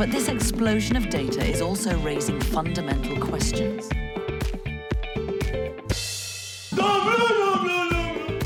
But this explosion of data is also raising fundamental questions.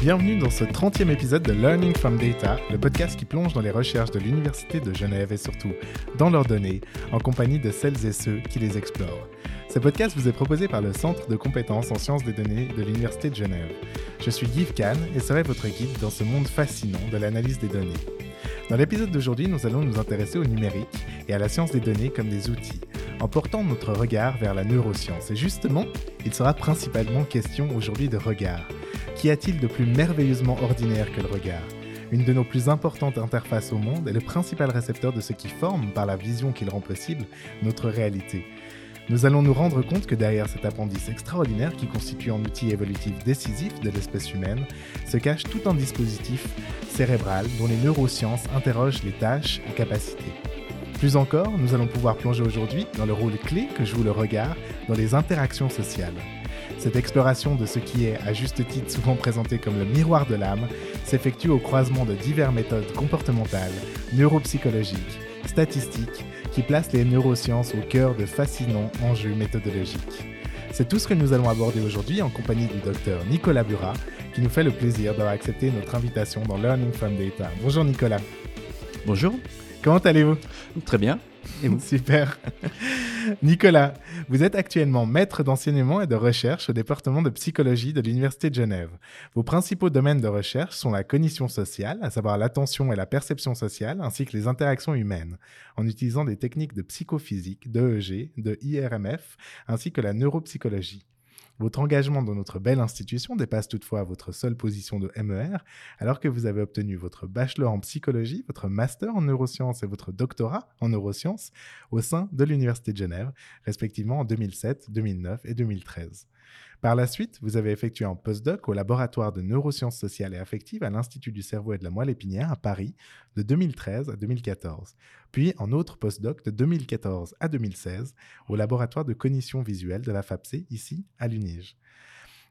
Bienvenue dans ce 30e épisode de Learning from Data, le podcast qui plonge dans les recherches de l'Université de Genève et surtout dans leurs données, en compagnie de celles et ceux qui les explorent. Ce podcast vous est proposé par le Centre de compétences en sciences des données de l'Université de Genève. Je suis Guy Kahn et serai votre guide dans ce monde fascinant de l'analyse des données. Dans l'épisode d'aujourd'hui, nous allons nous intéresser au numérique et à la science des données comme des outils, en portant notre regard vers la neuroscience. Et justement, il sera principalement question aujourd'hui de regard. Qu'y a-t-il de plus merveilleusement ordinaire que le regard? Une de nos plus importantes interfaces au monde est le principal récepteur de ce qui forme, par la vision qu'il rend possible, notre réalité. Nous allons nous rendre compte que derrière cet appendice extraordinaire qui constitue un outil évolutif décisif de l'espèce humaine, se cache tout un dispositif cérébral dont les neurosciences interrogent les tâches et capacités. Plus encore, nous allons pouvoir plonger aujourd'hui dans le rôle clé que joue le regard dans les interactions sociales. Cette exploration de ce qui est, à juste titre souvent présenté comme le miroir de l'âme, s'effectue au croisement de diverses méthodes comportementales, neuropsychologiques, statistiques, qui placent les neurosciences au cœur de fascinants enjeux méthodologiques. C'est tout ce que nous allons aborder aujourd'hui en compagnie du docteur Nicolas Burat, qui nous fait le plaisir d'avoir accepté notre invitation dans Learning from Data. Bonjour Nicolas. Bonjour. Comment allez-vous? Très bien. Super. Nicolas, vous êtes actuellement maître d'enseignement et de recherche au département de psychologie de l'Université de Genève. Vos principaux domaines de recherche sont la cognition sociale, à savoir l'attention et la perception sociale, ainsi que les interactions humaines, en utilisant des techniques de psychophysique, d'EEG, de IRMF, ainsi que la neuropsychologie. Votre engagement dans notre belle institution dépasse toutefois votre seule position de MER, alors que vous avez obtenu votre bachelor en psychologie, votre master en neurosciences et votre doctorat en neurosciences au sein de l'Université de Genève, respectivement en 2007, 2009 et 2013. Par la suite, vous avez effectué un postdoc au laboratoire de neurosciences sociales et affectives à l'Institut du cerveau et de la moelle épinière à Paris de 2013 à 2014, puis un autre postdoc de 2014 à 2016 au laboratoire de cognition visuelle de la FAPC ici à l'UNIGE.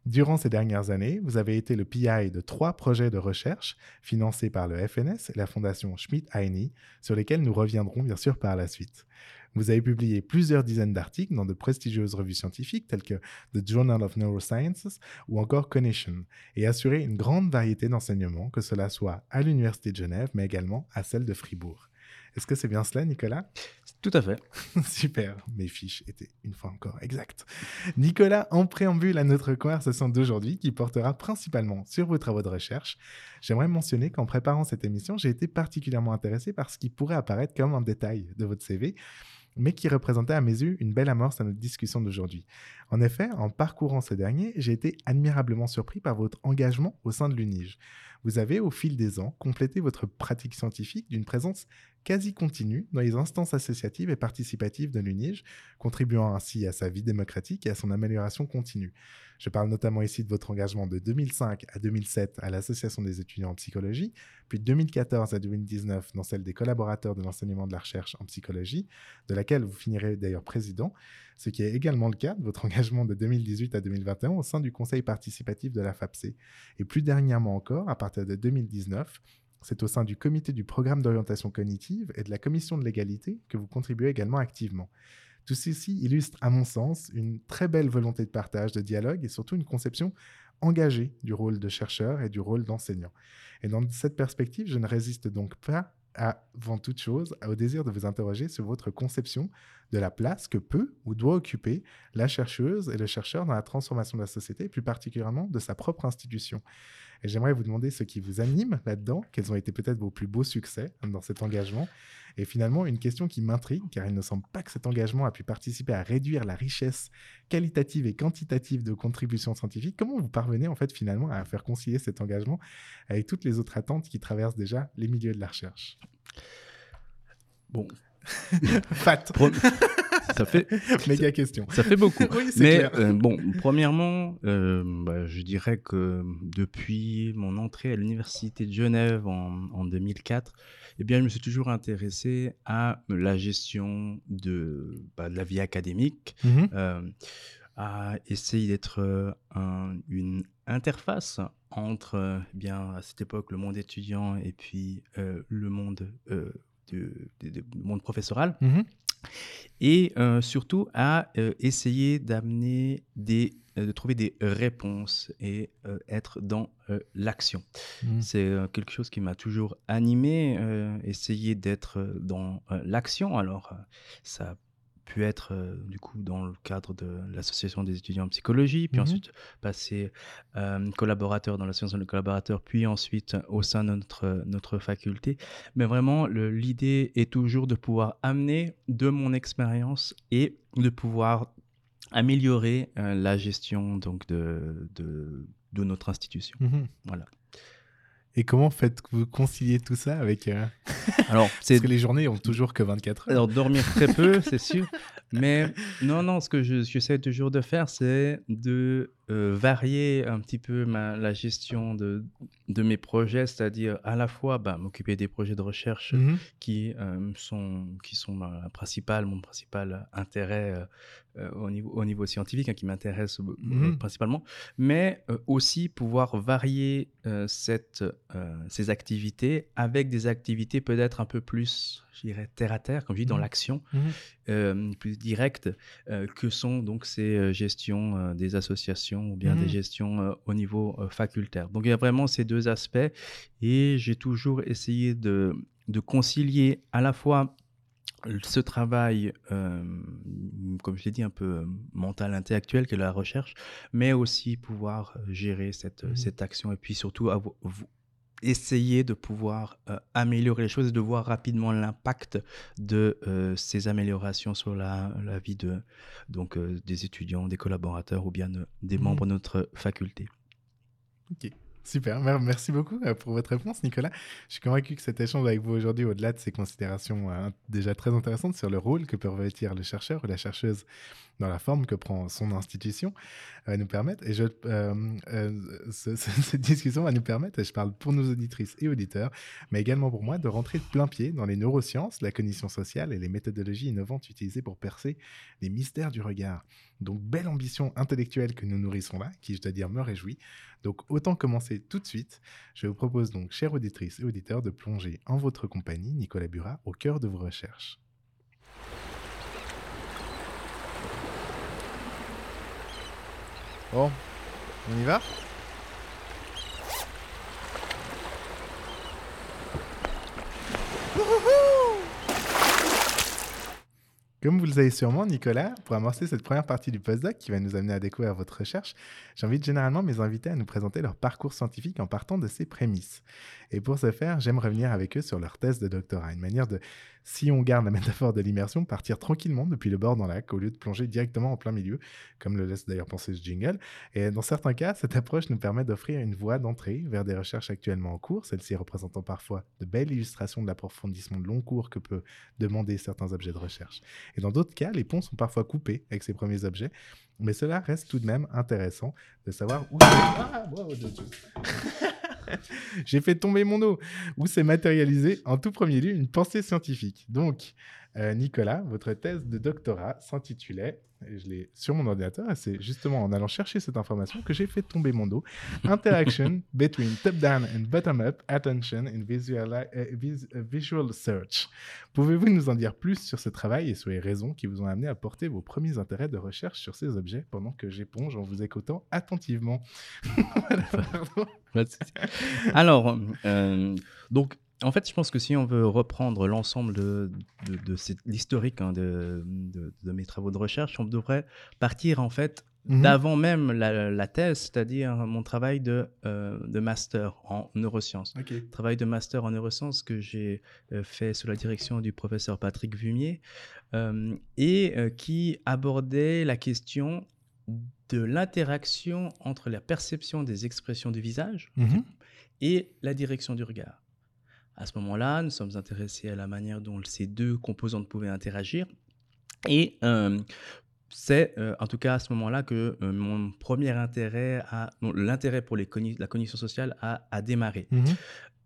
Durant ces dernières années, vous avez été le PI de trois projets de recherche financés par le FNS et la fondation Schmidt-Heine, sur lesquels nous reviendrons bien sûr par la suite. Vous avez publié plusieurs dizaines d'articles dans de prestigieuses revues scientifiques telles que The Journal of Neurosciences ou encore Cognition et assuré une grande variété d'enseignements, que cela soit à l'Université de Genève mais également à celle de Fribourg. Est-ce que c'est bien cela, Nicolas? Tout à fait. Super, mes fiches étaient une fois encore exactes. Nicolas, en préambule à notre conversation d'aujourd'hui, qui portera principalement sur vos travaux de recherche, j'aimerais mentionner qu'en préparant cette émission, j'ai été particulièrement intéressé par ce qui pourrait apparaître comme un détail de votre CV, mais qui représentait à mes yeux une belle amorce à notre discussion d'aujourd'hui. En effet, en parcourant ce dernier, j'ai été admirablement surpris par votre engagement au sein de l'UNIGE. Vous avez, au fil des ans, complété votre pratique scientifique d'une présence quasi continue dans les instances associatives et participatives de l'UNIGE, contribuant ainsi à sa vie démocratique et à son amélioration continue. Je parle notamment ici de votre engagement de 2005 à 2007 à l'Association des étudiants en psychologie, puis de 2014 à 2019 dans celle des collaborateurs de l'enseignement de la recherche en psychologie, de laquelle vous finirez d'ailleurs président, ce qui est également le cas de votre engagement de 2018 à 2021 au sein du conseil participatif de la FAPC. Et plus dernièrement encore, à partir de 2019, c'est au sein du comité du programme d'orientation cognitive et de la commission de l'égalité que vous contribuez également activement. Tout ceci illustre, à mon sens, une très belle volonté de partage, de dialogue et surtout une conception engagée du rôle de chercheur et du rôle d'enseignant. Et dans cette perspective, je ne résiste donc pas avant toute chose au désir de vous interroger sur votre conception de la place que peut ou doit occuper la chercheuse et le chercheur dans la transformation de la société, et plus particulièrement de sa propre institution. Et j'aimerais vous demander ce qui vous anime là-dedans, quels ont été peut-être vos plus beaux succès dans cet engagement. Et finalement, une question qui m'intrigue, car il ne semble pas que cet engagement a pu participer à réduire la richesse qualitative et quantitative de contributions scientifiques. Comment vous parvenez en fait finalement à faire concilier cet engagement avec toutes les autres attentes qui traversent déjà les milieux de la recherche? Bon. Fat. Ça fait, Méga question. ça fait beaucoup. Oui, Mais clair. euh, bon, premièrement, euh, bah, je dirais que depuis mon entrée à l'université de Genève en, en 2004, eh bien, je me suis toujours intéressé à la gestion de, bah, de la vie académique, Mhm. euh, à essayer d'être un- une interface entre, euh, bien, à cette époque, le monde étudiant et puis euh, le monde, euh, du monde professoral Mhm. Et euh, surtout à euh, essayer d'amener des euh, de trouver des réponses et euh, être dans l'action. Mhm. C'est quelque chose qui m'a toujours animé, essayer d'être dans l'action. Alors, ça pu être euh, du coup dans le cadre de l'association des étudiants en psychologie, puis Mhm. ensuite passer euh, collaborateur dans l'association de collaborateurs, puis ensuite au sein de notre, notre faculté. Mais vraiment, l'idée est toujours de pouvoir amener de mon expérience et de pouvoir améliorer euh, la gestion donc de, de, de notre institution. Mhm. Voilà. Et comment faites-vous concilier tout ça avec... euh, Alors, Parce que les journées ont toujours que 24 heures. Alors, dormir très peu, c'est sûr. Mais non, non, ce que je- j'essaie toujours de faire, c'est de euh, varier un petit peu ma- la gestion de, de mes projets, c'est-à-dire à la fois bah, m'occuper des projets de recherche qui, euh, sont, qui sont ma principale, mon principal intérêt euh, au, niveau, au niveau scientifique, hein, qui m'intéresse Mhm. principalement, mais aussi pouvoir varier cette, ces activités avec des activités peut-être un peu plus, je dirais, terre à terre, comme je dis, dans Mhm. l'action, Mhm. euh, plus directe, euh, que sont donc ces euh, gestions euh, des associations ou bien des gestions euh, au niveau facultaire. Donc il y a vraiment ces deux aspects et j'ai toujours essayé de, de concilier à la fois ce travail, comme je l'ai dit, un peu mental, intellectuel, que la recherche, mais aussi pouvoir gérer cette, cette action et puis surtout vous- essayer de pouvoir euh, améliorer les choses et de voir rapidement l'impact de euh, ces améliorations sur la, la vie de, donc, euh, des étudiants, des collaborateurs ou bien de- des Mhm. membres de notre faculté. Super. Mer- Merci beaucoup euh, pour votre réponse, Nicolas. Je suis convaincu que cet échange avec vous aujourd'hui, au-delà de ces considérations euh, déjà très intéressantes sur le rôle que peut revêtir le chercheur ou la chercheuse dans la forme que prend son institution, va nous permettre, et je, euh, euh, ce- ce- cette discussion va nous permettre, et je parle pour nos auditrices et auditeurs, mais également pour moi, de rentrer de plein pied dans les neurosciences, la cognition sociale et les méthodologies innovantes utilisées pour percer les mystères du regard. Donc, belle ambition intellectuelle que nous nourrissons là, qui, je dois dire, me réjouit. Donc, autant commencer tout de suite. Je vous propose donc, chères auditrices et auditeurs, de plonger en votre compagnie, Nicolas Burat, au cœur de vos recherches. Bon, on y va? Comme vous le savez sûrement, Nicolas, pour amorcer cette première partie du postdoc qui va nous amener à découvrir votre recherche, j'invite généralement mes invités à nous présenter leur parcours scientifique en partant de ces prémices. Et pour ce faire, j'aime revenir avec eux sur leur thèse de doctorat, une manière de, si on garde la métaphore de l'immersion, partir tranquillement depuis le bord dans lac au lieu de plonger directement en plein milieu, comme le laisse d'ailleurs penser ce jingle. Et dans certains cas, cette approche nous permet d'offrir une voie d'entrée vers des recherches actuellement en cours, celles-ci représentant parfois de belles illustrations de l'approfondissement de long cours que peut demander certains objets de recherche. Et dans d'autres cas, les ponts sont parfois coupés avec ces premiers objets, mais cela reste tout de même intéressant de savoir où... Ah, wow. J'ai fait tomber mon eau. Où s'est matérialisée en tout premier lieu une pensée scientifique. Donc, euh, Nicolas, votre thèse de doctorat s'intitulait, et je l'ai sur mon ordinateur, et c'est justement en allant chercher cette information que j'ai fait tomber mon dos, Interaction between top-down and bottom-up attention in visual, euh, vis- euh, visual search. Pouvez-vous nous en dire plus sur ce travail et sur les raisons qui vous ont amené à porter vos premiers intérêts de recherche sur ces objets pendant que j'éponge en vous écoutant attentivement? Alors, euh, donc, en fait, je pense que si on veut reprendre l'ensemble de, de, l'historique hein, de, mes travaux de recherche, on devrait partir en fait Mhm. d'avant même la, la thèse, c'est-à-dire mon travail de, euh, master en neurosciences. Travail de master en neurosciences que j'ai euh, fait sous la direction du professeur Patrick Vumier euh, et euh, qui abordait la question de l'interaction entre la perception des expressions du visage Mhm. et la direction du regard. À ce moment-là, nous sommes intéressés à la manière dont ces deux composantes pouvaient interagir. Et euh, c'est euh, en tout cas à ce moment-là que euh, mon premier intérêt, à, l'intérêt pour les la cognition sociale a, a démarré. Mhm.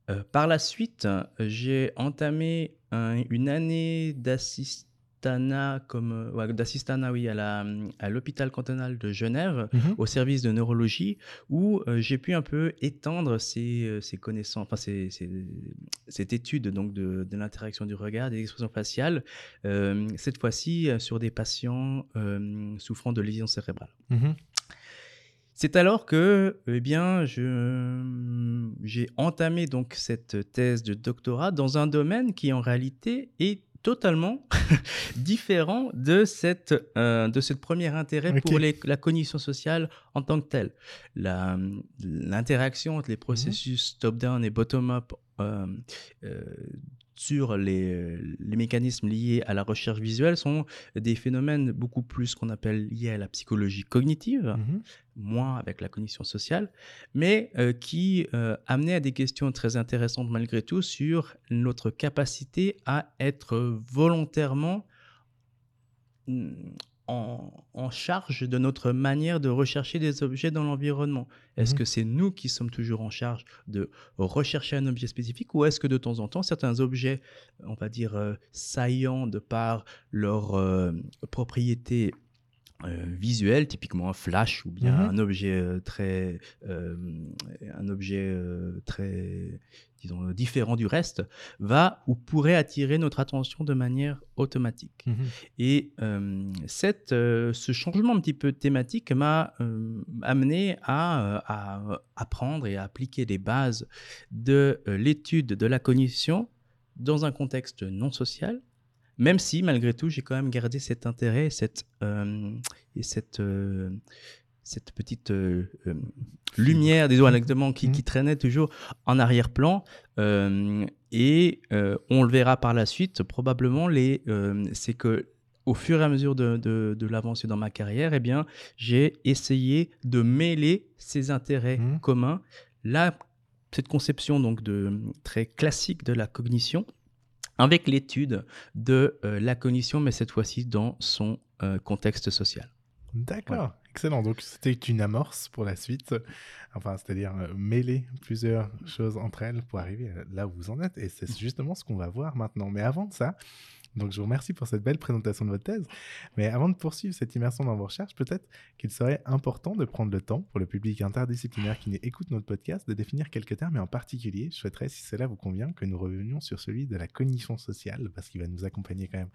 Euh, par la suite, j'ai entamé un- une année d'assistana, comme, euh, ouais, d'assistana oui, à, la, à l'hôpital cantonal de Genève, Mhm. au service de neurologie, où euh, j'ai pu un peu étendre ces, euh, ces connaissances, enfin ces- ces- cette étude donc de, de l'interaction du regard, des expressions faciales, euh, cette fois-ci sur des patients euh, souffrant de lésions cérébrales. Mhm. C'est alors que, eh bien, j'ai entamé donc cette thèse de doctorat dans un domaine qui en réalité est totalement différent de cette euh, de ce premier intérêt pour les- la cognition sociale en tant que telle. L'interaction entre les processus top-down et bottom-up euh, euh, sur les, les mécanismes liés à la recherche visuelle sont des phénomènes beaucoup plus qu'on appelle liés à la psychologie cognitive Mhm. moins avec la cognition sociale, mais euh, qui euh, amenait à des questions très intéressantes malgré tout sur notre capacité à être volontairement mm, en, en charge de notre manière de rechercher des objets dans l'environnement. Est-ce Mhm. que c'est nous qui sommes toujours en charge de rechercher un objet spécifique ou est-ce que de temps en temps, certains objets, on va dire, euh, saillants de par leur euh, propriété euh, visuel, typiquement un flash ou bien Mhm. un objet euh, très, euh, un objet euh, très, disons, différent du reste, va ou pourrait attirer notre attention de manière automatique. Mhm. Et euh, cette, euh, ce changement un petit peu thématique m'a euh, amené à, euh, à apprendre et à appliquer les bases de euh, l'étude de la cognition dans un contexte non social, même si malgré tout j'ai quand même gardé cet intérêt et cette, euh, et cette, euh, cette petite euh, euh, lumière, disons exactement, qui, qui traînait toujours en arrière-plan. Euh, et on le verra par la suite, probablement, les, c'est que au fur et à mesure de, de, de l'avancée dans ma carrière, eh bien, j'ai essayé de mêler ces intérêts Mhm. communs, là, cette conception donc de très classique de la cognition, avec l'étude de la cognition, mais cette fois-ci dans son contexte social. D'accord, excellent. Donc c'était une amorce pour la suite, enfin c'est-à-dire euh, mêler plusieurs choses entre elles pour arriver là où vous en êtes. Et c'est justement ce qu'on va voir maintenant. Mais avant de ça, donc je vous remercie pour cette belle présentation de votre thèse. Mais avant de poursuivre cette immersion dans vos recherches, peut-être qu'il serait important de prendre le temps pour le public interdisciplinaire qui écoute notre podcast de définir quelques termes. Et en particulier, je souhaiterais, si cela vous convient, que nous revenions sur celui de la cognition sociale, parce qu'il va nous accompagner quand même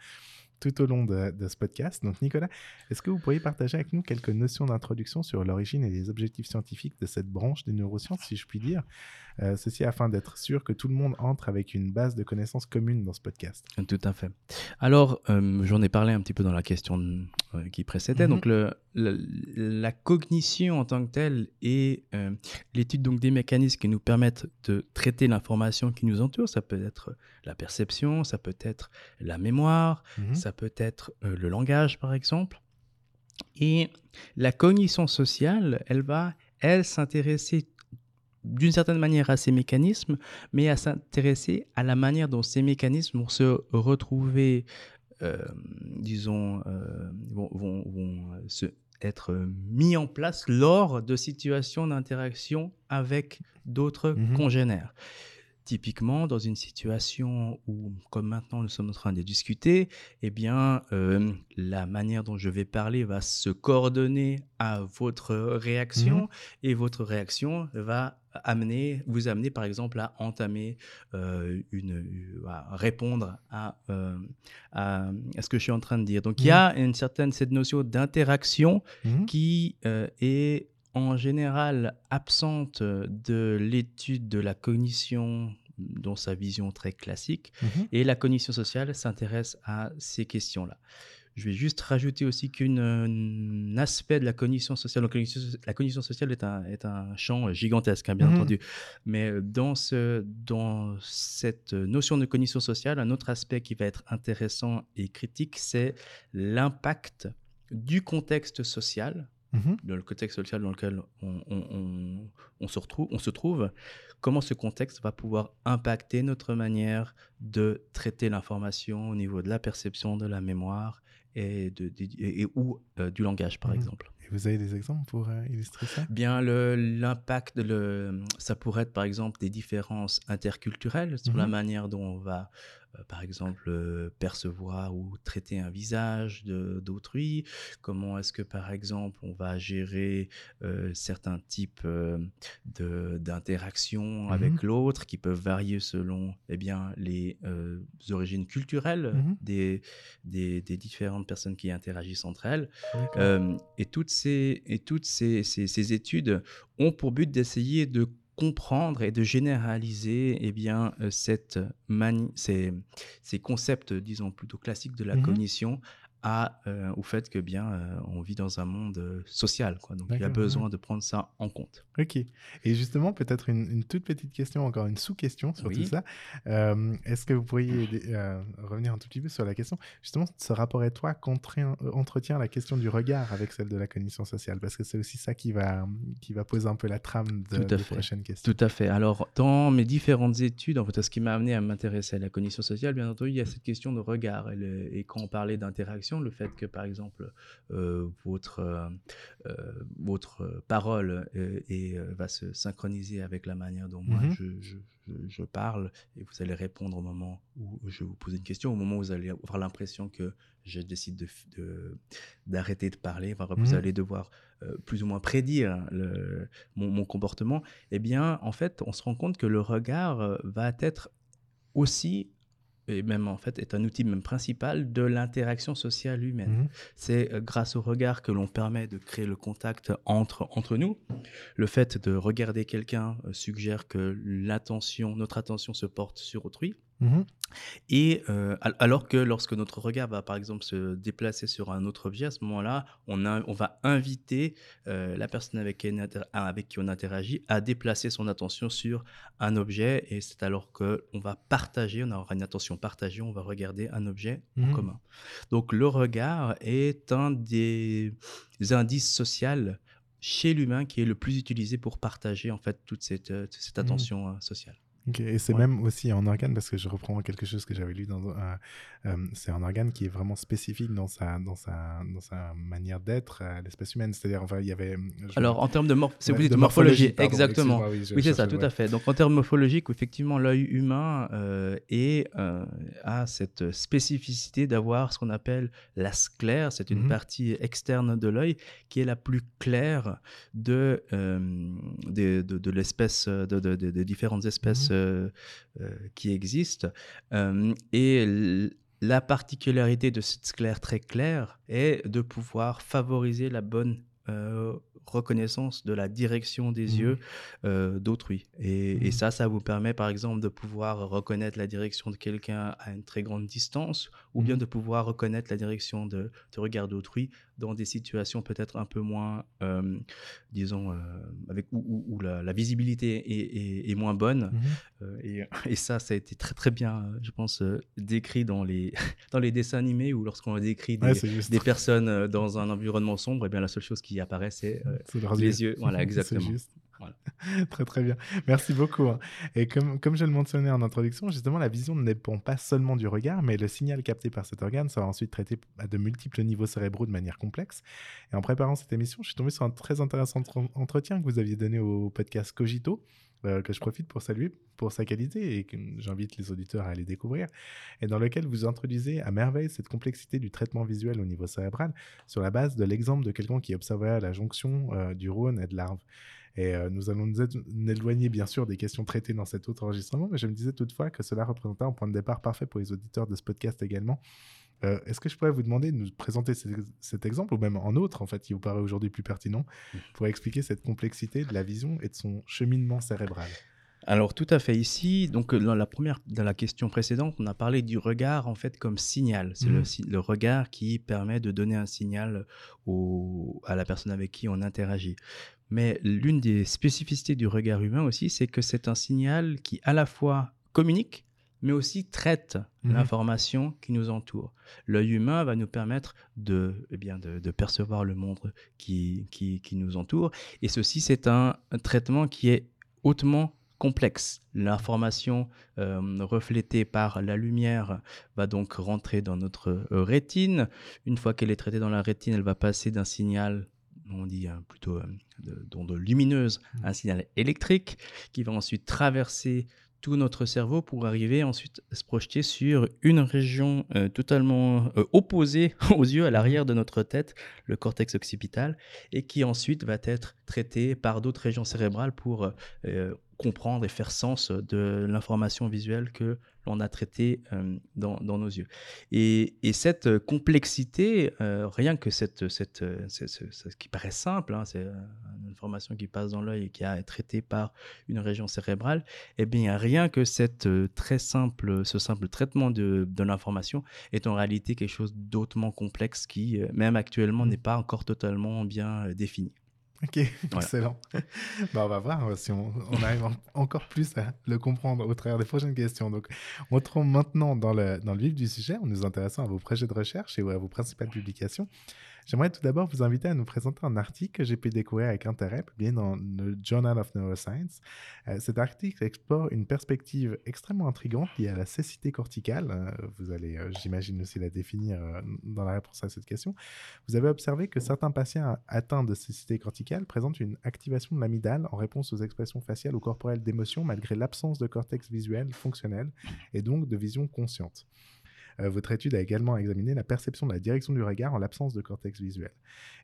tout au long de, ce podcast. Donc Nicolas, est-ce que vous pourriez partager avec nous quelques notions d'introduction sur l'origine et les objectifs scientifiques de cette branche des neurosciences, si je puis dire Euh, Ceci afin d'être sûr que tout le monde entre avec une base de connaissances communes dans ce podcast. Tout à fait. Alors, euh, j'en ai parlé un petit peu dans la question euh, qui précédait. Mhm. Donc, le, le- la cognition en tant que telle et l'étude donc des mécanismes qui nous permettent de traiter l'information qui nous entoure, ça peut être la perception, ça peut être la mémoire, Mhm. ça peut être le langage, par exemple. Et la cognition sociale, elle va, elle, s'intéresser d'une certaine manière à ces mécanismes, mais à s'intéresser à la manière dont ces mécanismes vont se retrouver, euh, disons, euh, vont, vont- vont, se être mis en place lors de situations d'interaction avec d'autres Mhm. congénères. Typiquement, dans une situation où, comme maintenant nous sommes en train de discuter, eh bien, euh, la manière dont je vais parler va se coordonner à votre réaction Mhm. et votre réaction va amener, vous amener par exemple à entamer euh, une, à répondre à, euh, à, à ce que je suis en train de dire. Donc il y a une certaine cette notion d'interaction Mhm. qui euh, est en général absente de l'étude de la cognition dans sa vision très classique. Mhm. Et la cognition sociale s'intéresse à ces questions-là. Je vais juste rajouter aussi qu'un aspect de la cognition sociale, donc la cognition, sociale est un, est un champ gigantesque, hein, bien Mhm. entendu, mais euh, dans, ce, dans cette notion de cognition sociale, un autre aspect qui va être intéressant et critique, c'est l'impact du contexte social Mhm. dans le contexte social dans lequel on, on- on- on se, retrouve, on se trouve, comment ce contexte va pouvoir impacter notre manière de traiter l'information au niveau de la perception, de la mémoire et, de, de- et- et- ou euh, du langage, par Mhm. exemple. Et vous avez des exemples pour euh, illustrer ça? Bien, l'impact, le, ça pourrait être par exemple des différences interculturelles sur la Mhm. manière dont on va, par exemple, euh, percevoir ou traiter un visage d'autrui. Comment est-ce que, par exemple, on va gérer euh, certains types euh, d'interactions Mhm. avec l'autre qui peuvent varier selon eh bien, les euh, origines culturelles Mhm. des, des, des différentes personnes qui interagissent entre elles. Euh, et toutes, ces, et toutes ces, ces- ces études ont pour but d'essayer de comprendre et de généraliser eh bien, euh, cette mani- ces, ces concepts, disons, plutôt classiques de la Mhm. cognition à, euh, au fait que bien euh, on vit dans un monde euh, social. Quoi. Donc il y a ouais. besoin de prendre ça en compte. Ok. Et justement, peut-être une, une toute petite question, encore une sous-question sur tout ça. Euh, Est-ce que vous pourriez revenir un tout petit peu sur la question? Justement, ce rapport qu'entre- euh, entretient la question du regard avec celle de la cognition sociale, parce que c'est aussi ça qui va, qui va poser un peu la trame de, fait. prochaines questions. Tout à fait. Alors, dans mes différentes études, en fait, ce qui m'a amené à m'intéresser à la cognition sociale, bien entendu, il y a cette question de regard. Et, le- et quand on parlait d'interaction, le fait que, par exemple, euh, votre, euh, euh, votre parole et, va se synchroniser avec la manière dont moi Mhm. je, je- je- je parle, et vous allez répondre au moment où je vous pose une question, au moment où vous allez avoir l'impression que je décide de f- de- d'arrêter de, parler, enfin, vous Mhm. allez devoir plus ou moins prédire le, mon, mon comportement, eh bien, en fait, on se rend compte que le regard va être aussi, et même en fait, est un outil même principal de l'interaction sociale humaine. Mhm. C'est euh, grâce au regard que l'on permet de créer le contact entre, entre nous. Le fait de regarder quelqu'un euh, suggère que l'attention, notre attention se porte sur autrui. Mhm. Et euh, al- alors que lorsque notre regard va par exemple se déplacer sur un autre objet, à ce moment-là, on, a- on va inviter euh, la personne avec qui, on inter- avec qui on interagit à déplacer son attention sur un objet. Et c'est alors qu'on va partager, on aura une attention partagée, on va regarder un objet en Mhm. commun. Donc le regard est un des indices sociaux chez l'humain qui est le plus utilisé pour partager en fait toute cette, euh, cette Mhm. attention sociale. Et c'est Ouais. même aussi un organe, parce que je reprends quelque chose que j'avais lu dans un- euh, c'est un organe qui est vraiment spécifique dans sa, dans sa, dans sa manière d'être à l'espèce humaine. C'est-à-dire, enfin, il y avait. je- Alors en termes de, vous dites morphologie, pardon, exactement. oui, c'est ça, tout ouais. à fait. Donc, en termes morphologiques, effectivement, l'œil humain euh, est, euh, a cette spécificité d'avoir ce qu'on appelle la sclère. C'est une Mhm. partie externe de l'œil qui est la plus claire de, euh, de, de- de l'espèce, de, différentes espèces euh, euh, qui existent. Euh, et la particularité de cette sclère très claire est de pouvoir favoriser la bonne euh, reconnaissance de la direction des Mhm. yeux euh, d'autrui. Et, et Mhm. ça, ça vous permet par exemple de pouvoir reconnaître la direction de quelqu'un à une très grande distance ou bien Mhm. de pouvoir reconnaître la direction de, de regard d'autrui dans des situations peut-être un peu moins, euh, disons, euh, avec, où, où- où la, la visibilité est, est- est moins bonne. Mhm. Euh, et, et ça, ça a été très très bien, je pense, décrit dans les, dans les dessins animés ou lorsqu'on décrit des, Ouais, personnes dans un environnement sombre, et bien la seule chose qui apparaît, c'est les yeux. Voilà, exactement. juste. Très très bien. Merci beaucoup. hein. Et comme, comme je le mentionnais en introduction, justement, la vision ne dépend pas seulement du regard, mais le signal capté par cet organe sera ensuite traité à de multiples niveaux cérébraux de manière complexe. Et en préparant cette émission, je suis tombé sur un très intéressant entre- entretien que vous aviez donné au podcast Cogito. euh, que je profite pour saluer pour sa qualité et que j'invite les auditeurs à aller découvrir, et dans lequel vous introduisez à merveille cette complexité du traitement visuel au niveau cérébral sur la base de l'exemple de quelqu'un qui observait la jonction euh, du Rhône et de l'Arve. Et euh, nous allons nous éloigner bien sûr des questions traitées dans cet autre enregistrement, mais je me disais toutefois que cela représentait un point de départ parfait pour les auditeurs de ce podcast également. Euh, Est-ce que je pourrais vous demander de nous présenter cet, ex- cet exemple, ou même en autre, en fait, qui vous paraît aujourd'hui plus pertinent, pour expliquer cette complexité de la vision et de son cheminement cérébral? Alors tout à fait ici, donc euh, dans la première, dans la question précédente, on a parlé du regard en fait comme signal. C'est le, le regard qui permet de donner un signal au- à la personne avec qui on interagit. Mais l'une des spécificités du regard humain aussi, c'est que c'est un signal qui à la fois communique, mais aussi traite Mhm. l'information qui nous entoure. L'œil humain va nous permettre de, eh bien, de, de percevoir le monde qui, qui, qui nous entoure. Et ceci, c'est un, un traitement qui est hautement complexe. L'information euh, reflétée par la lumière va donc rentrer dans notre euh, rétine. Une fois qu'elle est traitée dans la rétine, elle va passer d'un signal on dit hein, plutôt euh, d'onde lumineuse, à un signal électrique qui va ensuite traverser tout notre cerveau pour arriver ensuite à se projeter sur une région euh, totalement euh, opposée aux yeux, à l'arrière de notre tête, le cortex occipital, et qui ensuite va être traité par d'autres régions cérébrales pour euh, comprendre et faire sens de l'information visuelle que l'on a traitée dans, nos yeux. Et, cette complexité, rien que cette, cette, ce qui paraît simple, hein, c'est une information qui passe dans l'œil et qui été traitée par une région cérébrale, eh bien rien que cette très simple, ce simple traitement de, de l'information est en réalité quelque chose d'autrement complexe qui, même actuellement, mmh. n'est pas encore totalement bien défini. Ok, excellent. bah, on va voir si on, arrive encore plus à le comprendre au travers des prochaines questions. Donc, on tombe maintenant dans le, dans le vif du sujet en nous intéressant à vos projets de recherche et à vos principales publications. J'aimerais tout d'abord vous inviter à nous présenter un article que j'ai pu découvrir avec intérêt, publié dans le Journal of Neuroscience. Euh, cet article explore une perspective extrêmement intrigante liée à la cécité corticale. Euh, vous allez, euh, j'imagine, aussi la définir dans la réponse à cette question. Vous avez observé que certains patients atteints de cécité corticale présentent une activation de l'amygdale en réponse aux expressions faciales ou corporelles d'émotions malgré l'absence de cortex visuel fonctionnel et donc de vision consciente. Euh, votre étude a également examiné la perception de la direction du regard en l'absence de cortex visuel.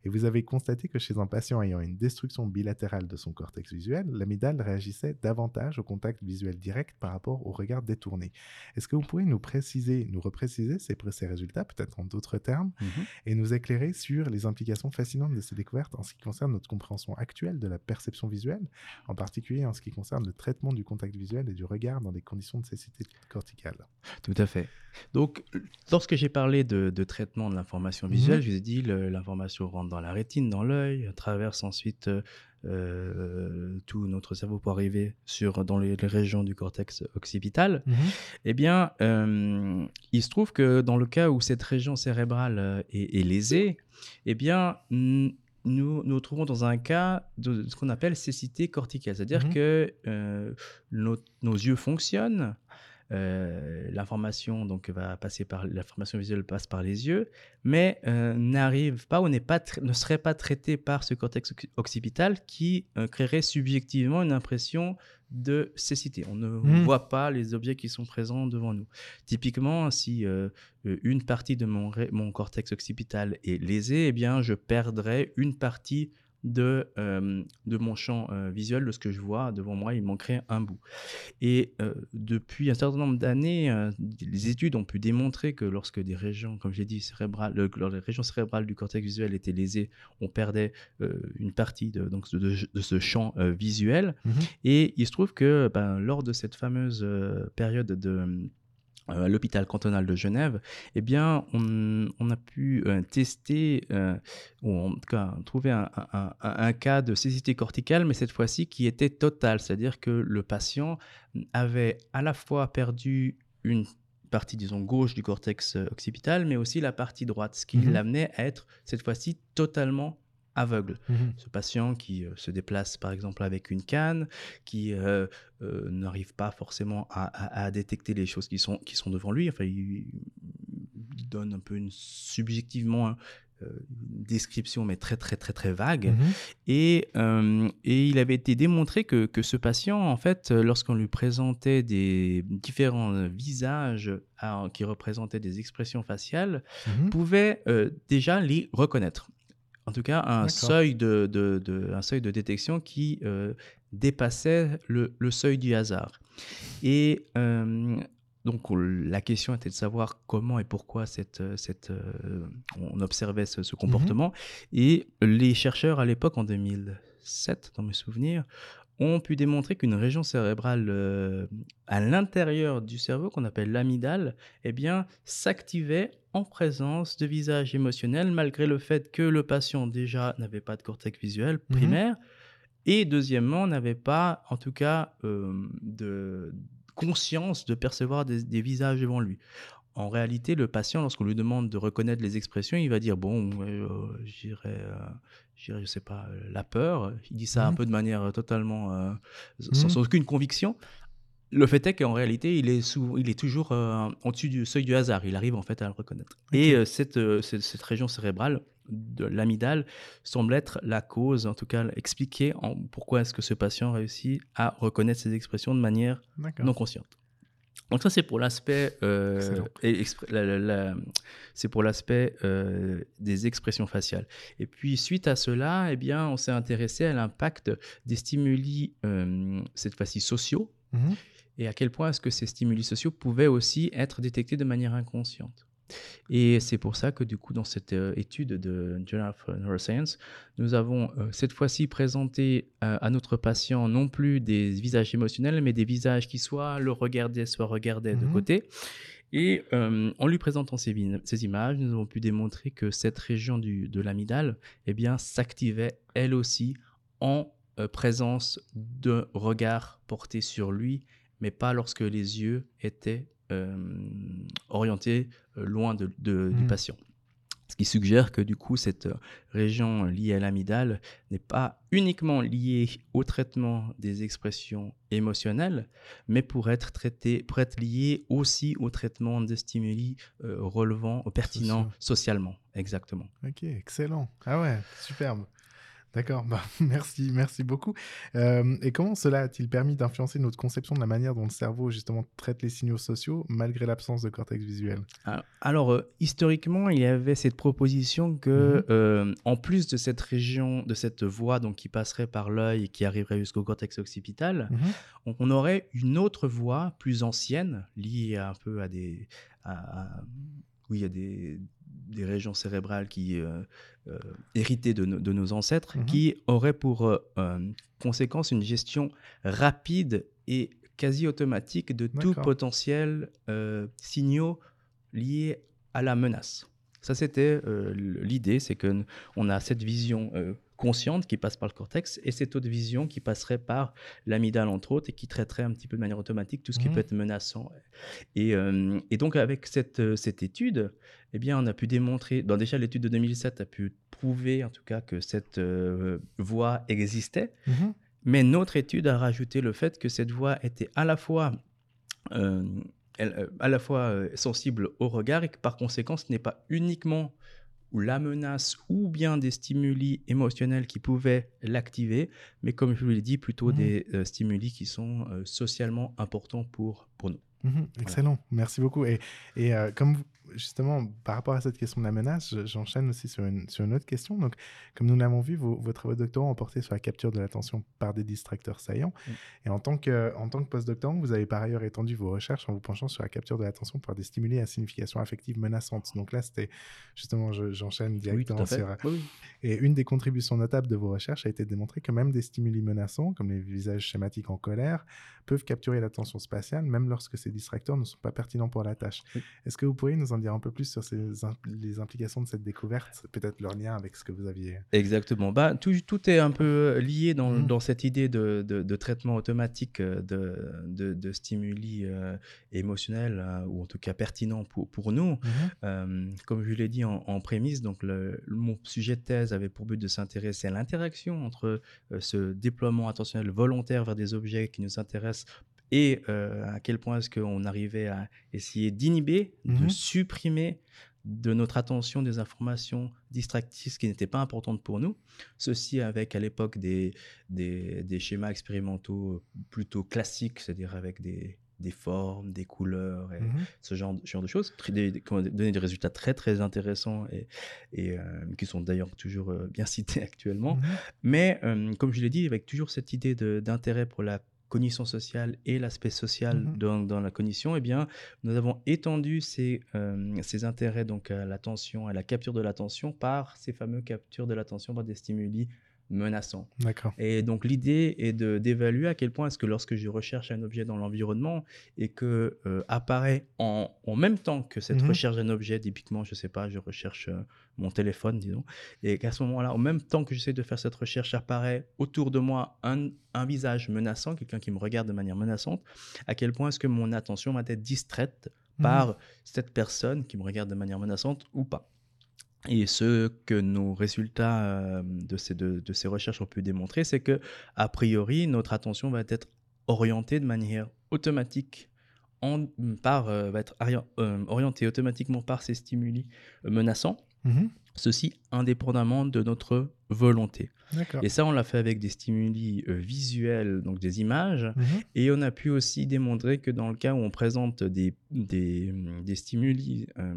Et vous avez constaté que chez un patient ayant une destruction bilatérale de son cortex visuel, l'amygdale réagissait davantage au contact visuel direct par rapport au regard détourné. Est-ce que vous pouvez nous préciser, nous repréciser ces, ces résultats, peut-être en d'autres termes, mmh et nous éclairer sur les implications fascinantes de ces découvertes en ce qui concerne notre compréhension actuelle de la perception visuelle, en particulier en ce qui concerne le traitement du contact visuel et du regard dans des conditions de cécité corticale? Tout à fait. Donc, lorsque j'ai parlé de, traitement de l'information visuelle, mmh je vous ai dit l'information rentre dans la rétine, dans l'œil, traverse ensuite euh, euh, tout notre cerveau pour arriver sur, dans les, régions du cortex occipital. Mmh eh bien, euh, il se trouve que dans le cas où cette région cérébrale est, lésée, eh bien, nous nous trouvons dans un cas de ce qu'on appelle cécité corticale, c'est-à-dire mmh que nos, yeux fonctionnent, euh, l'information donc va passer par l'information visuelle passe par les yeux, mais euh, n'arrive pas ou n'est pas ne serait pas traité par ce cortex occipital qui euh, créerait subjectivement une impression de cécité. On ne mmh. voit pas les objets qui sont présents devant nous. Typiquement, si une partie de mon, mon cortex occipital est lésée, eh bien, je perdrais une partie de, euh, de mon champ euh, visuel, de ce que je vois devant moi, il manquerait un bout. Et euh, depuis un certain nombre d'années, les études ont pu démontrer que lorsque des régions, comme j'ai dit, cérébrales, les régions cérébrales du cortex visuel étaient lésées, on perdait une partie de, donc, de, ce champ visuel. Mmh Et il se trouve que ben, lors de cette fameuse période de à l'hôpital cantonal de Genève, eh bien, on, a pu euh, tester, euh, ou en tout cas trouver un, cas de cécité corticale, mais cette fois-ci qui était totale, c'est-à-dire que le patient avait à la fois perdu une partie, disons, gauche du cortex occipital, mais aussi la partie droite, ce qui mmh l'amenait à être cette fois-ci totalement aveugle. Mhm. Ce patient qui euh, se déplace par exemple avec une canne, qui euh, euh, n'arrive pas forcément à, détecter les choses qui sont, qui sont devant lui, enfin il, donne un peu une, subjectivement une description mais très très très très vague mhm. et, et il avait été démontré que, que ce patient en fait lorsqu'on lui présentait des différents visages qui représentaient des expressions faciales mhm. pouvait déjà les reconnaître en tout cas un seuil de, un seuil de détection qui euh, dépassait le, seuil du hasard. Et euh, donc la question était de savoir comment et pourquoi cette, cette, euh, on observait ce, ce mmh comportement. Et les chercheurs à l'époque, en 2007, dans mes souvenirs, ont pu démontrer qu'une région cérébrale à l'intérieur du cerveau, qu'on appelle l'amygdale, eh bien, s'activait en présence de visages émotionnels, malgré le fait que le patient déjà n'avait pas de cortex visuel mmh primaire, et deuxièmement, n'avait pas, en tout cas, euh, de conscience de percevoir des, visages devant lui. en réalité, le patient, lorsqu'on lui demande de reconnaître les expressions, il va dire bon, euh, euh, j'irais, je sais pas, la peur. Il dit ça un Mhm. peu de manière euh, totalement euh, sans, Mhm. sans aucune conviction. Le fait est qu'en réalité, il est, sous, il est toujours euh, au-dessus du seuil du hasard. Il arrive en fait à le reconnaître. Et euh, cette, euh, cette, cette région cérébrale de l'amygdale semble être la cause, en tout cas expliquer en, pourquoi est-ce que ce patient réussit à reconnaître ses expressions de manière non consciente. Donc ça c'est pour l'aspect c'est pour des expressions faciales. Et puis suite à cela, eh bien on s'est intéressé à l'impact des stimuli cette fois-ci sociaux Mhm. Et à quel point est-ce que ces stimuli sociaux pouvaient aussi être détectés de manière inconsciente. Et c'est pour ça que du coup, dans cette euh, étude de Journal of Neuroscience, nous avons euh, cette fois-ci présenté euh, à notre patient non plus des visages émotionnels, mais des visages qui soit le regardaient, soit regardaient de Mhm. côté. Et en lui présentant ces, images, nous avons pu démontrer que cette région du, de l'amygdale eh bien, s'activait elle aussi en présence de regards portés sur lui, mais pas lorsque les yeux étaient euh, orientés euh, loin de- de- du Mhm. patient. Ce qui suggère que du coup, cette euh, région liée à l'amygdale n'est pas uniquement liée au traitement des expressions émotionnelles, mais pour être traitée, pour être liée aussi au traitement des stimuli euh, relevant, pertinents socialement. Exactement. Ok, excellent. Ah ouais, superbe. D'accord, bah, merci, merci beaucoup. Euh, et comment cela a-t-il permis d'influencer notre conception de la manière dont le cerveau justement traite les signaux sociaux malgré l'absence de cortex visuel? Alors, alors, euh, historiquement, il y avait cette proposition que, Mhm. euh, en plus de cette région, de cette voie donc, qui passerait par l'œil et qui arriverait jusqu'au cortex occipital, Mhm. on, on aurait une autre voie plus ancienne, liée un peu à des, à- à- oui, à des, des régions cérébrales qui euh, euh, héritées de, nos- de nos ancêtres, Mhm. qui aurait pour euh, euh, conséquence une gestion rapide et quasi automatique de tout potentiel euh, signaux liés à la menace. Ça, c'était euh, l'idée, c'est que on a cette vision euh, consciente qui passe par le cortex et cette autre vision qui passerait par l'amygdale entre autres et qui traiterait un petit peu de manière automatique tout ce qui Mhm. peut être menaçant. Et, euh, et donc avec cette, cette étude, eh bien, on a pu démontrer, déjà l'étude de 2007 a pu prouver en tout cas que cette voie existait, Mhm. mais notre étude a rajouté le fait que cette voie était à la fois, elle, euh, à la fois euh, sensible au regard et que par conséquent, ce n'est pas uniquement ou la menace ou bien des stimuli émotionnels qui pouvaient l'activer, mais comme je vous l'ai dit, plutôt Mhm. des euh, stimuli qui sont euh, socialement importants pour, Mhm, excellent, merci beaucoup. Et, et euh, comme vous- justement, par rapport à cette question de la menace, je- j'enchaîne aussi sur une, sur une autre question. Donc, comme nous l'avons vu, vos, vos travaux doctorants ont porté sur la capture de l'attention par des distracteurs saillants. Mm. Et en tant que, en tant que postdoctorant, vous avez par ailleurs étendu vos recherches en vous penchant sur la capture de l'attention par des stimuli à signification affective menaçante. Donc là, c'était justement, je- j'enchaîne directement sur, Oui, oui. et une des contributions notables de vos recherches a été de démontrer que même des stimuli menaçants, comme les visages schématiques en colère, peuvent capturer l'attention spatiale, même lorsque ces distracteurs ne sont pas pertinents pour la tâche. Oui. Est-ce que vous pourriez nous en dire un peu plus sur ces les implications de cette découverte, peut-être leur lien avec ce que vous aviez Exactement. Bah, tout, tout est un peu lié dans, Mhm. dans cette idée de, de- de traitement automatique euh, de, de, de stimuli euh, émotionnels, euh, ou en tout cas pertinents pour, pour nous. Euh, comme je l'ai dit en, en prémisse, donc le, mon sujet de thèse avait pour but de s'intéresser à l'interaction entre euh, ce déploiement attentionnel volontaire vers des objets qui nous intéressent et euh, à quel point est-ce qu'on arrivait à essayer d'inhiber, de Mhm. supprimer de notre attention des informations distractrices qui n'étaient pas importantes pour nous. Ceci avec à l'époque des, des, des schémas expérimentaux plutôt classiques, c'est-à-dire avec des, des formes, des couleurs et, Mhm. ce genre, de- ce genre de choses, qui ont donné des résultats très très intéressants et, et, euh, qui sont d'ailleurs toujours bien cités actuellement. Mhm. Mais euh, comme je l'ai dit, avec toujours cette idée de- d'intérêt pour la cognition sociale et l'aspect social Mhm. dans, dans la cognition, eh bien, nous avons étendu ces, euh, ces intérêts donc à l'attention, à la capture de l'attention par ces fameux captures de l'attention par des stimuli menaçants. D'accord. Et donc l'idée est de- d'évaluer à quel point est-ce que lorsque je recherche un objet dans l'environnement et que euh, apparaît en, en même temps que cette Mhm. recherche d'un objet, typiquement, je sais pas, je recherche euh, mon téléphone, disons, et qu'à ce moment-là, en même temps que j'essaie de faire cette recherche, apparaît autour de moi un, un visage menaçant, quelqu'un qui me regarde de manière menaçante, à quel point est-ce que mon attention va être distraite par cette personne qui me regarde de manière menaçante ou pas. Et ce que nos résultats euh, de, ces, de, de ces recherches ont pu démontrer, c'est que, a priori, notre attention va être orientée de manière automatique en, par, euh, va être euh, orientée automatiquement par ces stimuli euh, menaçants, Mhm. ceci indépendamment de notre volonté. Et ça, on l'a fait avec des stimuli euh, visuels, donc des images, Mhm. et on a pu aussi démontrer que dans le cas où on présente des, des, des stimuli euh,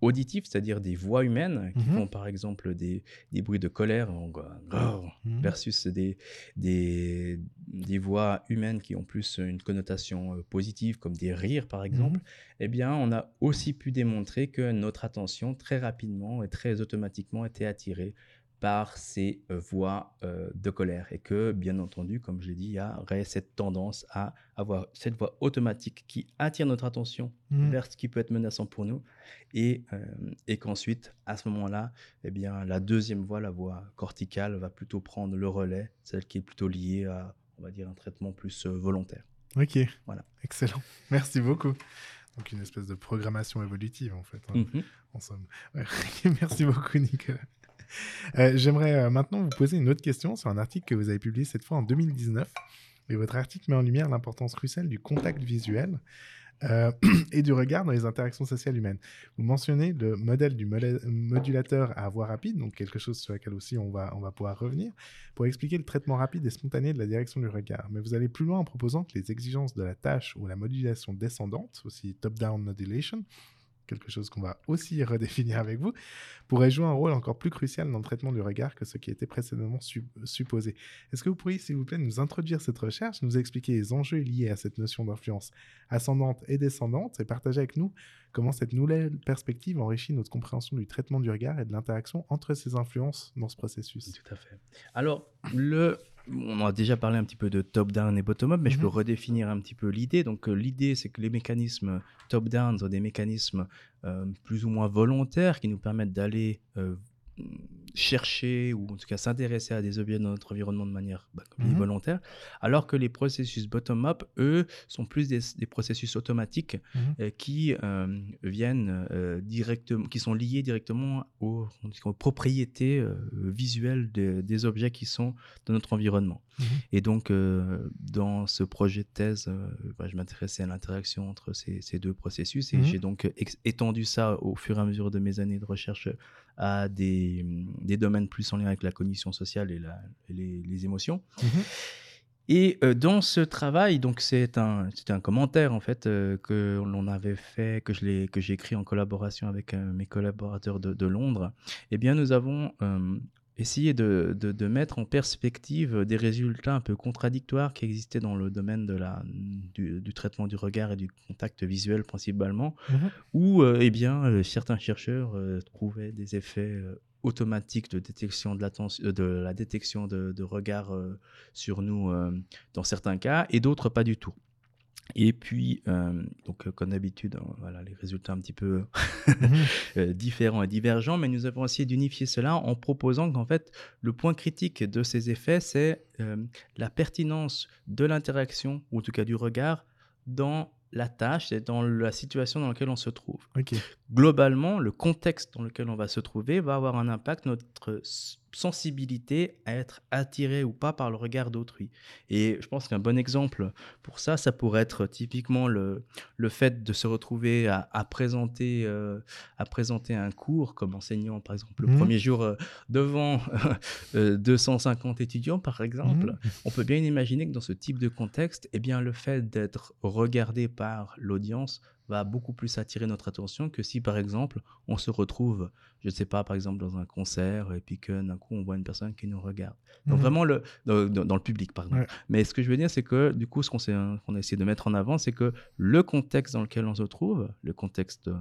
auditifs, c'est-à-dire des voix humaines, qui Mhm. font par exemple des, des bruits de colère, en- grrr, Mhm. versus des, des, des voix humaines qui ont plus une connotation euh, positive, comme des rires par exemple, eh bien, on a aussi pu démontrer que notre attention, très rapidement et très automatiquement, était attirée par ces euh, voix euh, de colère. Et que, bien entendu, comme je l'ai dit, il y aurait cette tendance à avoir cette voix automatique qui attire notre attention Mhm. vers ce qui peut être menaçant pour nous. Et, euh, et qu'ensuite, à ce moment-là, eh bien, la deuxième voix, la voix corticale, va plutôt prendre le relais, celle qui est plutôt liée à, on va dire, un traitement plus volontaire. Ok. Voilà. Excellent. Merci beaucoup. Donc une espèce de programmation évolutive en fait. hein, Mhm. en somme. Ouais. Merci beaucoup Nicolas. Euh, J'aimerais euh, maintenant vous poser une autre question sur un article que vous avez publié cette fois en 2019. Et votre article met en lumière l'importance cruciale du contact visuel euh, et du regard dans les interactions sociales humaines. Vous mentionnez le modèle du modulateur à voix rapide, donc quelque chose sur lequel aussi on va, on va pouvoir revenir, pour expliquer le traitement rapide et spontané de la direction du regard. Mais vous allez plus loin en proposant que les exigences de la tâche ou la modulation descendante, aussi top-down modulation, quelque chose qu'on va aussi redéfinir avec vous, pourrait jouer un rôle encore plus crucial dans le traitement du regard que ce qui était précédemment su- supposé. Est-ce que vous pourriez, s'il vous plaît, nous introduire cette recherche, nous expliquer les enjeux liés à cette notion d'influence ascendante et descendante, et partager avec nous comment cette nouvelle perspective enrichit notre compréhension du traitement du regard et de l'interaction entre ces influences dans ce processus? Tout à fait. Alors, le, on a déjà parlé un petit peu de top-down et bottom-up, mais je peux Mhm. redéfinir un petit peu l'idée. Donc, euh, l'idée, c'est que les mécanismes top-down sont des mécanismes euh, plus ou moins volontaires qui nous permettent d'aller euh, chercher ou en tout cas s'intéresser à des objets dans notre environnement de manière bah, comme Mhm. volontaire, alors que les processus bottom-up, eux, sont plus des, des processus automatiques Mhm. euh, qui euh, viennent euh, directement, qui sont liés directement aux, aux propriétés visuelles des objets qui sont dans notre environnement. Mhm. Et donc, euh, dans ce projet de thèse, euh, bah, je m'intéressais à l'interaction entre ces, ces deux processus et Mhm. j'ai donc ex- étendu ça au fur et à mesure de mes années de recherche à des, des domaines plus en lien avec la cognition sociale et, la- les, les émotions. Mhm. Et euh, dans ce travail, donc c'est un, un commentaire en fait euh, que l'on avait fait, que je l'ai, que j'ai écrit en collaboration avec euh, mes collaborateurs de, de Londres. Eh bien, nous avons essayé de, de, de mettre en perspective des résultats un peu contradictoires qui existaient dans le domaine de la, du, du traitement du regard et du contact visuel principalement, Mhm. où euh, eh bien, euh, certains chercheurs euh, trouvaient des effets automatiques de détection de, de la détection de, de regard sur nous dans certains cas, et d'autres pas du tout. Et puis, euh, donc, euh, comme d'habitude, euh, voilà, les résultats un petit peu Mhm. euh, différents et divergents, mais nous avons essayé d'unifier cela en proposant qu'en fait, le point critique de ces effets, c'est euh, la pertinence de l'interaction, ou en tout cas du regard, dans la tâche et dans la situation dans laquelle on se trouve. Ok. Globalement, le contexte dans lequel on va se trouver va avoir un impact notre sensibilité à être attiré ou pas par le regard d'autrui. Et je pense qu'un bon exemple pour ça, ça pourrait être typiquement le, le fait de se retrouver à, à présenter, euh, à présenter un cours comme enseignant, par exemple, le Mhm. premier jour euh, devant euh, 250 étudiants, par exemple. Mhm. On peut bien imaginer que dans ce type de contexte, eh bien, le fait d'être regardé par l'audience va beaucoup plus attirer notre attention que si, par exemple, on se retrouve, je ne sais pas, par exemple, dans un concert et puis que d'un coup, on voit une personne qui nous regarde. Donc Mhm. vraiment, le, dans, le public, pardon. Ouais. Mais ce que je veux dire, c'est que du coup, ce qu'on qu'on a essayé de mettre en avant, c'est que le contexte dans lequel on se trouve, le contexte... euh,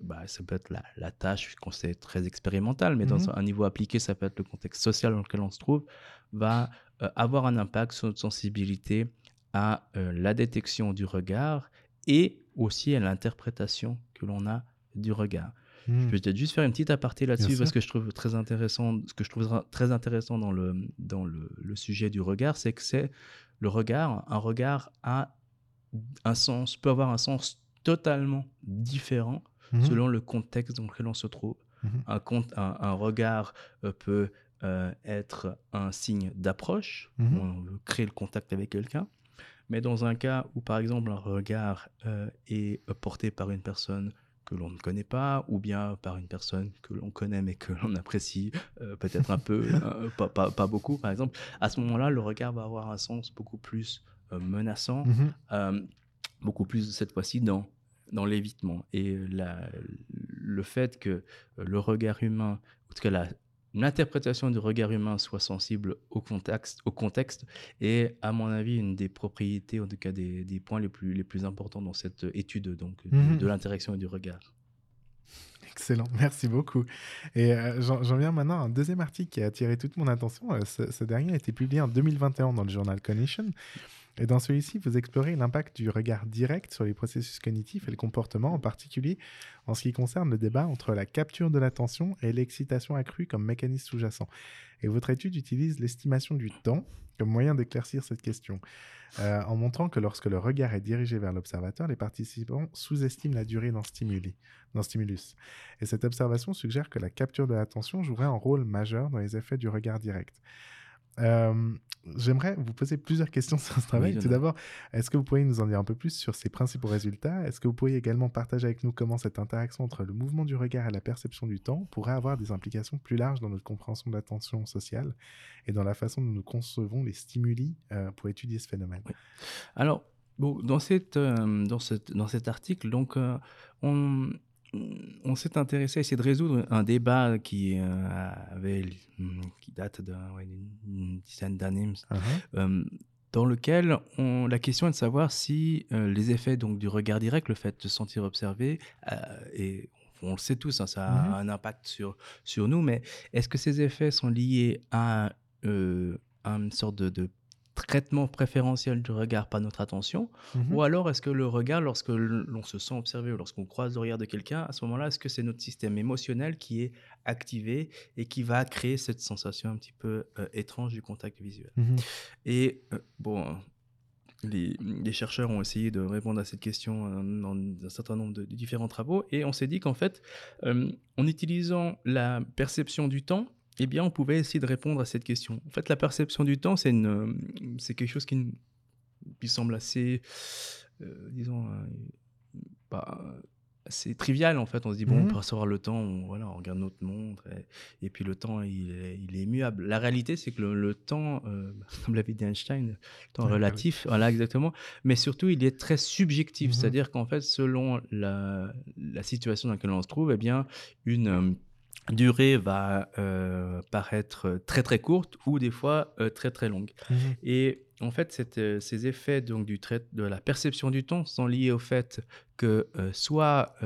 bah, ça peut être la, la tâche, qu'on sait très expérimentale, mais Mhm. dans un niveau appliqué, ça peut être le contexte social dans lequel on se trouve, va euh, avoir un impact sur notre sensibilité à euh, la détection du regard et aussi à l'interprétation que l'on a du regard. Je Mhm. vais peut-être juste faire une petite aparté là-dessus parce que je trouve très intéressant, ce que je trouve très intéressant dans le, dans le, le sujet du regard, c'est que c'est le regard, un regard a un sens, peut avoir un sens totalement différent Mhm. selon le contexte dans lequel on se trouve. Mhm. Un, compte- un- un regard euh, peut euh, être un signe d'approche, on veut créer le contact avec quelqu'un. Mais dans un cas où, par exemple, un regard euh, est porté par une personne que l'on ne connaît pas, ou bien par une personne que l'on connaît mais que l'on apprécie euh, peut-être un peu, euh, pas, pas- pas beaucoup, par exemple, à ce moment-là, le regard va avoir un sens beaucoup plus euh, menaçant, euh, beaucoup plus cette fois-ci dans, dans l'évitement. Et la- le fait que le regard humain, en tout cas la- l'interprétation du regard humain soit sensible au contexte, au contexte est, à mon avis, une des propriétés, en tout cas des, des points les plus, les plus importants dans cette étude donc, de- Mhm. de l'interaction et du regard. Excellent, merci beaucoup. Et euh, j'en j'en viens maintenant à un deuxième article qui a attiré toute mon attention. Euh, ce, ce dernier a été publié en 2021 dans le journal Cognition. Et dans celui-ci, vous explorez l'impact du regard direct sur les processus cognitifs et le comportement, en particulier en ce qui concerne le débat entre la capture de l'attention et l'excitation accrue comme mécanisme sous-jacent. Et votre étude utilise l'estimation du temps comme moyen d'éclaircir cette question, euh, en montrant que lorsque le regard est dirigé vers l'observateur, les participants sous-estiment la durée d'un stimuli, d'un stimulus. Et cette observation suggère que la capture de l'attention jouerait un rôle majeur dans les effets du regard direct. Euh, J'aimerais vous poser plusieurs questions sur ce travail. Tout d'abord, est-ce que vous pourriez nous en dire un peu plus sur ses principaux résultats? Est-ce que vous pourriez également partager avec nous comment cette interaction entre le mouvement du regard et la perception du temps pourrait avoir des implications plus larges dans notre compréhension de l'attention sociale et dans la façon dont nous concevons les stimuli euh, pour étudier ce phénomène? Alors, bon, dans, cette, euh, dans, cette, dans cet article, donc, euh, on, on s'est intéressé à essayer de résoudre un débat qui, euh, avait, qui date ouais, d'une dizaine d'années, Uh-huh. euh, dans lequel on, la question est de savoir si euh, les effets donc, du regard direct, le fait de se sentir observé, et on le sait tous, hein, ça a Mhm. un impact sur, sur nous, mais est-ce que ces effets sont liés à, à une sorte de, de traitement préférentiel du regard par notre attention Mhm. ou alors est-ce que le regard, lorsque l'on se sent observé ou lorsqu'on croise le regard de quelqu'un, à ce moment-là, est-ce que c'est notre système émotionnel qui est activé et qui va créer cette sensation un petit peu euh, étrange du contact visuel? Mhm. Et euh, bon, les, les chercheurs ont essayé de répondre à cette question euh, dans un certain nombre de, de différents travaux et on s'est dit qu'en fait, euh, en utilisant la perception du temps, eh bien, on pouvait essayer de répondre à cette question. En fait, la perception du temps, c'est euh, c'est quelque chose qui, semble assez, euh, disons, euh, pas assez trivial en fait. On se dit bon, Mhm. pour savoir le temps, on, voilà, on regarde notre montre et, et puis le temps, il est, il est. La réalité, c'est que le, le temps, euh, comme l'avait dit Einstein, le temps Ouais, relatif, voilà exactement. Mais surtout, il est très subjectif, Mhm. c'est-à-dire qu'en fait, selon la, la situation dans laquelle on se trouve, eh bien, une durée va euh, paraître très très courte ou des fois euh, très très longue. Mhm. Et en fait, cette, euh, ces effets donc, du trait, de la perception du temps sont liés au fait que soit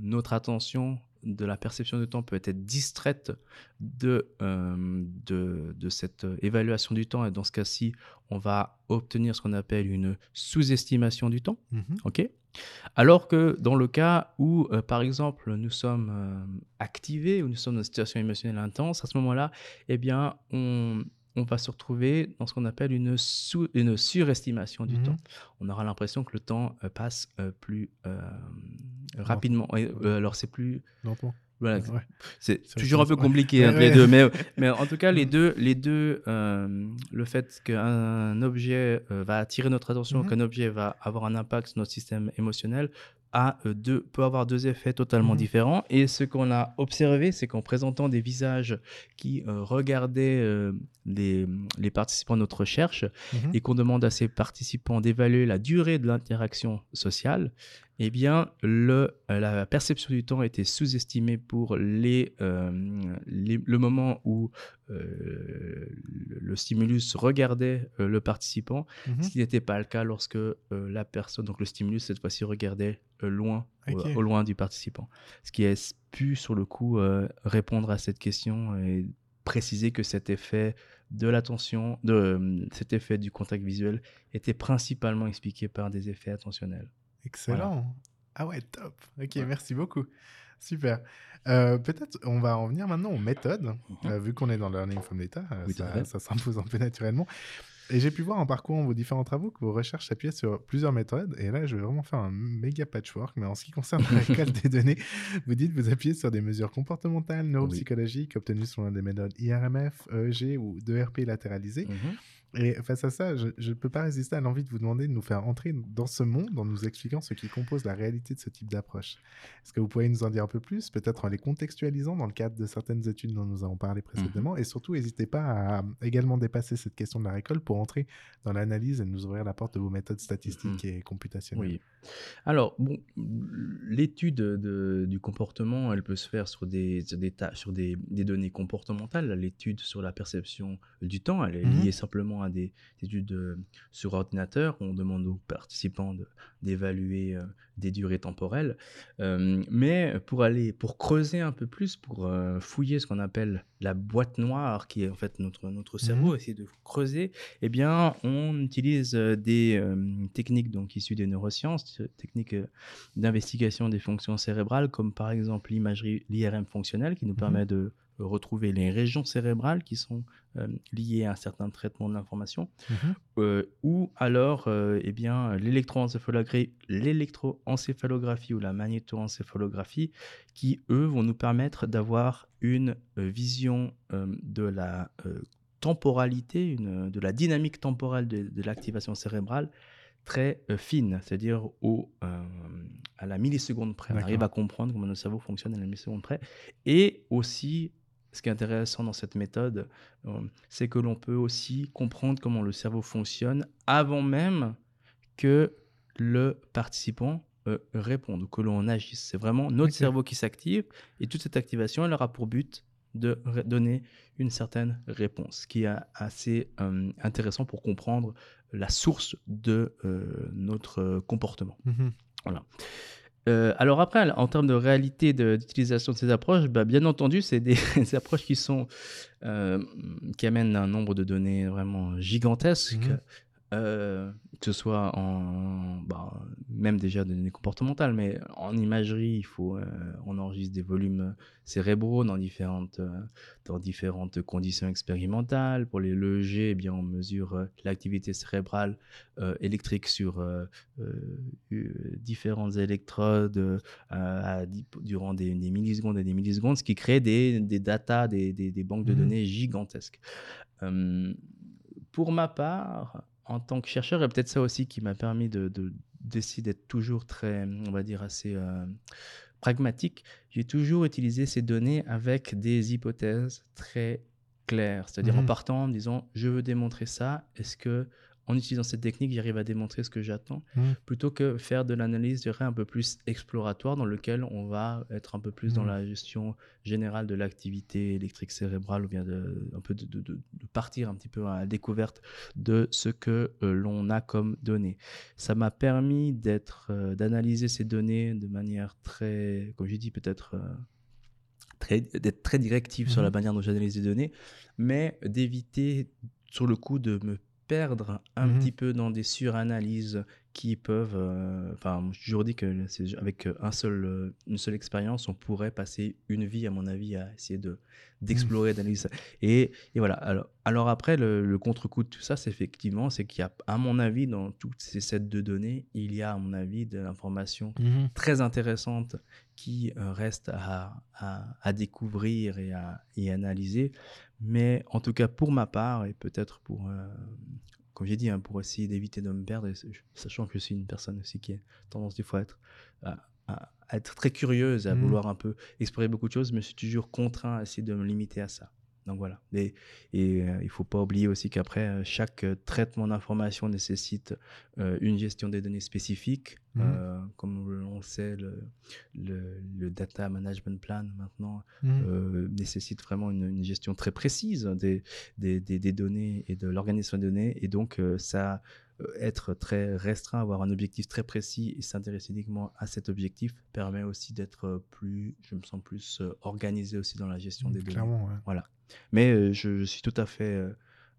notre attention de la perception du temps peut être distraite de, de, de cette évaluation du temps, et dans ce cas-ci, on va obtenir ce qu'on appelle une sous-estimation du temps. Mhm. OK? Alors que dans le cas où, euh, par exemple, nous sommes euh, activés ou nous sommes dans une situation émotionnelle intense, à ce moment-là, eh bien, on, on va se retrouver dans ce qu'on appelle une, sous, une surestimation du Mhm. temps. On aura l'impression que le temps euh, passe plus rapidement. Et, alors, c'est plus. Lentement. Voilà, Ouais. c'est toujours un peu compliqué ouais, entre les deux, mais, mais en tout cas, les deux, les deux euh, le fait qu'un objet euh, va attirer notre attention, Mhm. qu'un objet va avoir un impact sur notre système émotionnel, a, euh, deux, peut avoir deux effets totalement Mhm. différents. Et ce qu'on a observé, c'est qu'en présentant des visages qui euh, regardaient euh, les, les participants de notre recherche Mhm. et qu'on demande à ces participants d'évaluer la durée de l'interaction sociale, eh bien, le, euh, la perception du temps était sous-estimée pour les, euh, les- le moment où euh, le, stimulus regardait euh, le participant, Mhm. ce qui n'était pas le cas lorsque la personne, donc le stimulus, cette fois-ci, regardait loin, au- loin du participant. Ce qui a pu, sur le coup, répondre à cette question et préciser que cet effet de l'attention, de cet effet du contact visuel était principalement expliqué par des effets attentionnels. Excellent. Ah ouais, top. Ok, Ouais. merci beaucoup. Super. Euh, Peut-être on va en venir maintenant aux méthodes, euh, vu qu'on est dans Learning from Data, euh, Mhm. Oui, ça, s'impose un peu naturellement. Et j'ai pu voir en parcourant vos différents travaux que vos recherches s'appuyaient sur plusieurs méthodes. Et là, je vais vraiment faire un méga patchwork. Mais en ce qui concerne la récolte des données, vous dites vous appuyez sur des mesures comportementales, neuropsychologiques obtenues selon des méthodes IRMF, EEG ou d'ERP latéralisées. Mhm. Et face à ça, je ne peux pas résister à l'envie de vous demander de nous faire entrer dans ce monde en nous expliquant ce qui compose la réalité de ce type d'approche. Est-ce que vous pourriez nous en dire un peu plus, peut-être en les contextualisant dans le cadre de certaines études dont nous avons parlé précédemment? Et surtout, n'hésitez pas à également dépasser cette question de la récolte pour entrer dans l'analyse et nous ouvrir la porte de vos méthodes statistiques et computationnelles. Oui. Alors, bon, l'étude du comportement, elle peut se faire sur des, sur des, sur des, des données comportementales. L'étude sur la perception du temps, elle est Mhm. liée simplement à des, des études euh, sur ordinateur. On demande aux participants d'évaluer euh, des durées temporelles. Euh, mais pour aller, pour creuser un peu plus, pour euh, fouiller ce qu'on appelle la boîte noire, qui est en fait notre, notre cerveau, essayer de creuser, eh bien, on utilise des techniques donc issues des neurosciences, techniques d'investigation des fonctions cérébrales, comme par exemple l'imagerie, l'IRM fonctionnelle, qui nous permet de retrouver les régions cérébrales qui sont euh, liées à un certain traitement de l'information, Mhm. euh, ou alors euh, eh bien, l'électroencéphalographie, l'électroencéphalographie ou la magnétoencéphalographie, qui, eux, vont nous permettre d'avoir une vision de la temporalité, une, de la dynamique temporelle de, de l'activation cérébrale très euh, fine, c'est-à-dire au, euh, à la milliseconde près. On arrive à comprendre comment notre cerveau fonctionne à la milliseconde près. Et aussi, ce qui est intéressant dans cette méthode, euh, c'est que l'on peut aussi comprendre comment le cerveau fonctionne avant même que le participant euh, réponde ou que l'on agisse. C'est vraiment notre cerveau qui s'active et toute cette activation, elle aura pour but de donner une certaine réponse, ce qui est assez euh, intéressant pour comprendre la source de euh, notre comportement. Mhm. Euh, alors après, en termes de réalité de- d'utilisation de ces approches, bah, bien entendu, c'est des, approches euh, qui amènent un nombre de données vraiment gigantesques, Mhm. Euh, que ce soit en bah, même déjà des données comportementales, mais en imagerie, il faut euh, on enregistre des volumes cérébraux dans différentes euh, dans différentes conditions expérimentales. Pour les LEG, eh bien on mesure l'activité cérébrale électrique sur différentes électrodes à durant des, des millisecondes et des millisecondes, ce qui crée des, des datas, des, des- des banques de Mhm. données gigantesques. Pour ma part, en tant que chercheur, et peut-être ça aussi qui m'a permis de, de- d'essayer d'être toujours très, on va dire, assez euh, pragmatique, j'ai toujours utilisé ces données avec des hypothèses très claires, c'est-à-dire en Mhm. partant en me disant, je veux démontrer ça, est-ce que en utilisant cette technique, j'arrive à démontrer ce que j'attends, plutôt que faire de l'analyse, je dirais, un peu plus exploratoire, dans lequel on va être un peu plus dans la gestion générale de l'activité électrique cérébrale, ou bien de, un peu de, de- de- de partir un petit peu à la découverte de ce que euh, l'on a comme données. Ça m'a permis d'être, euh, d'analyser ces données de manière très, comme j'ai dit, peut-être euh, d'être très directive sur la Mhm. manière dont j'analyse les données, mais d'éviter sur le coup de me perdre un Mhm. petit peu dans des suranalyses qui peuvent. euh, Enfin, j'ai toujours dit que avec un seul, euh, une seule expérience, on pourrait passer une vie, à mon avis, à essayer de d'explorer, d'analyser. ça. Et, et voilà. Alors, alors après, le, le contre-coup de tout ça, c'est effectivement, c'est qu'il y a, à mon avis, dans toutes ces sets de données, il y a, à mon avis, de l'information Mhm. très intéressante qui euh, reste à, à- à découvrir et à et analyser. Mais en tout cas, pour ma part, et peut-être pour, euh, comme j'ai dit, hein, pour essayer d'éviter de me perdre, et sachant que je suis une personne aussi qui a tendance des fois à être, à- à- à être très curieuse, à Mhm. vouloir un peu explorer beaucoup de choses, mais je suis toujours contraint à essayer de me limiter à ça. Donc voilà. Et, et euh, il faut pas oublier aussi qu'après, euh, chaque euh, traitement d'information nécessite euh, une gestion des données spécifiques. Mhm. Comme on le sait, le, le, le data management plan maintenant Mhm. nécessite vraiment une, une gestion très précise des, des, des- des données et de l'organisation des données. Et donc, ça, être très restreint, avoir un objectif très précis et s'intéresser uniquement à cet objectif permet aussi d'être euh, plus, je me sens plus euh, organisé aussi dans la gestion des données. Clairement, ouais. Voilà. Mais euh, je, je suis tout à fait euh,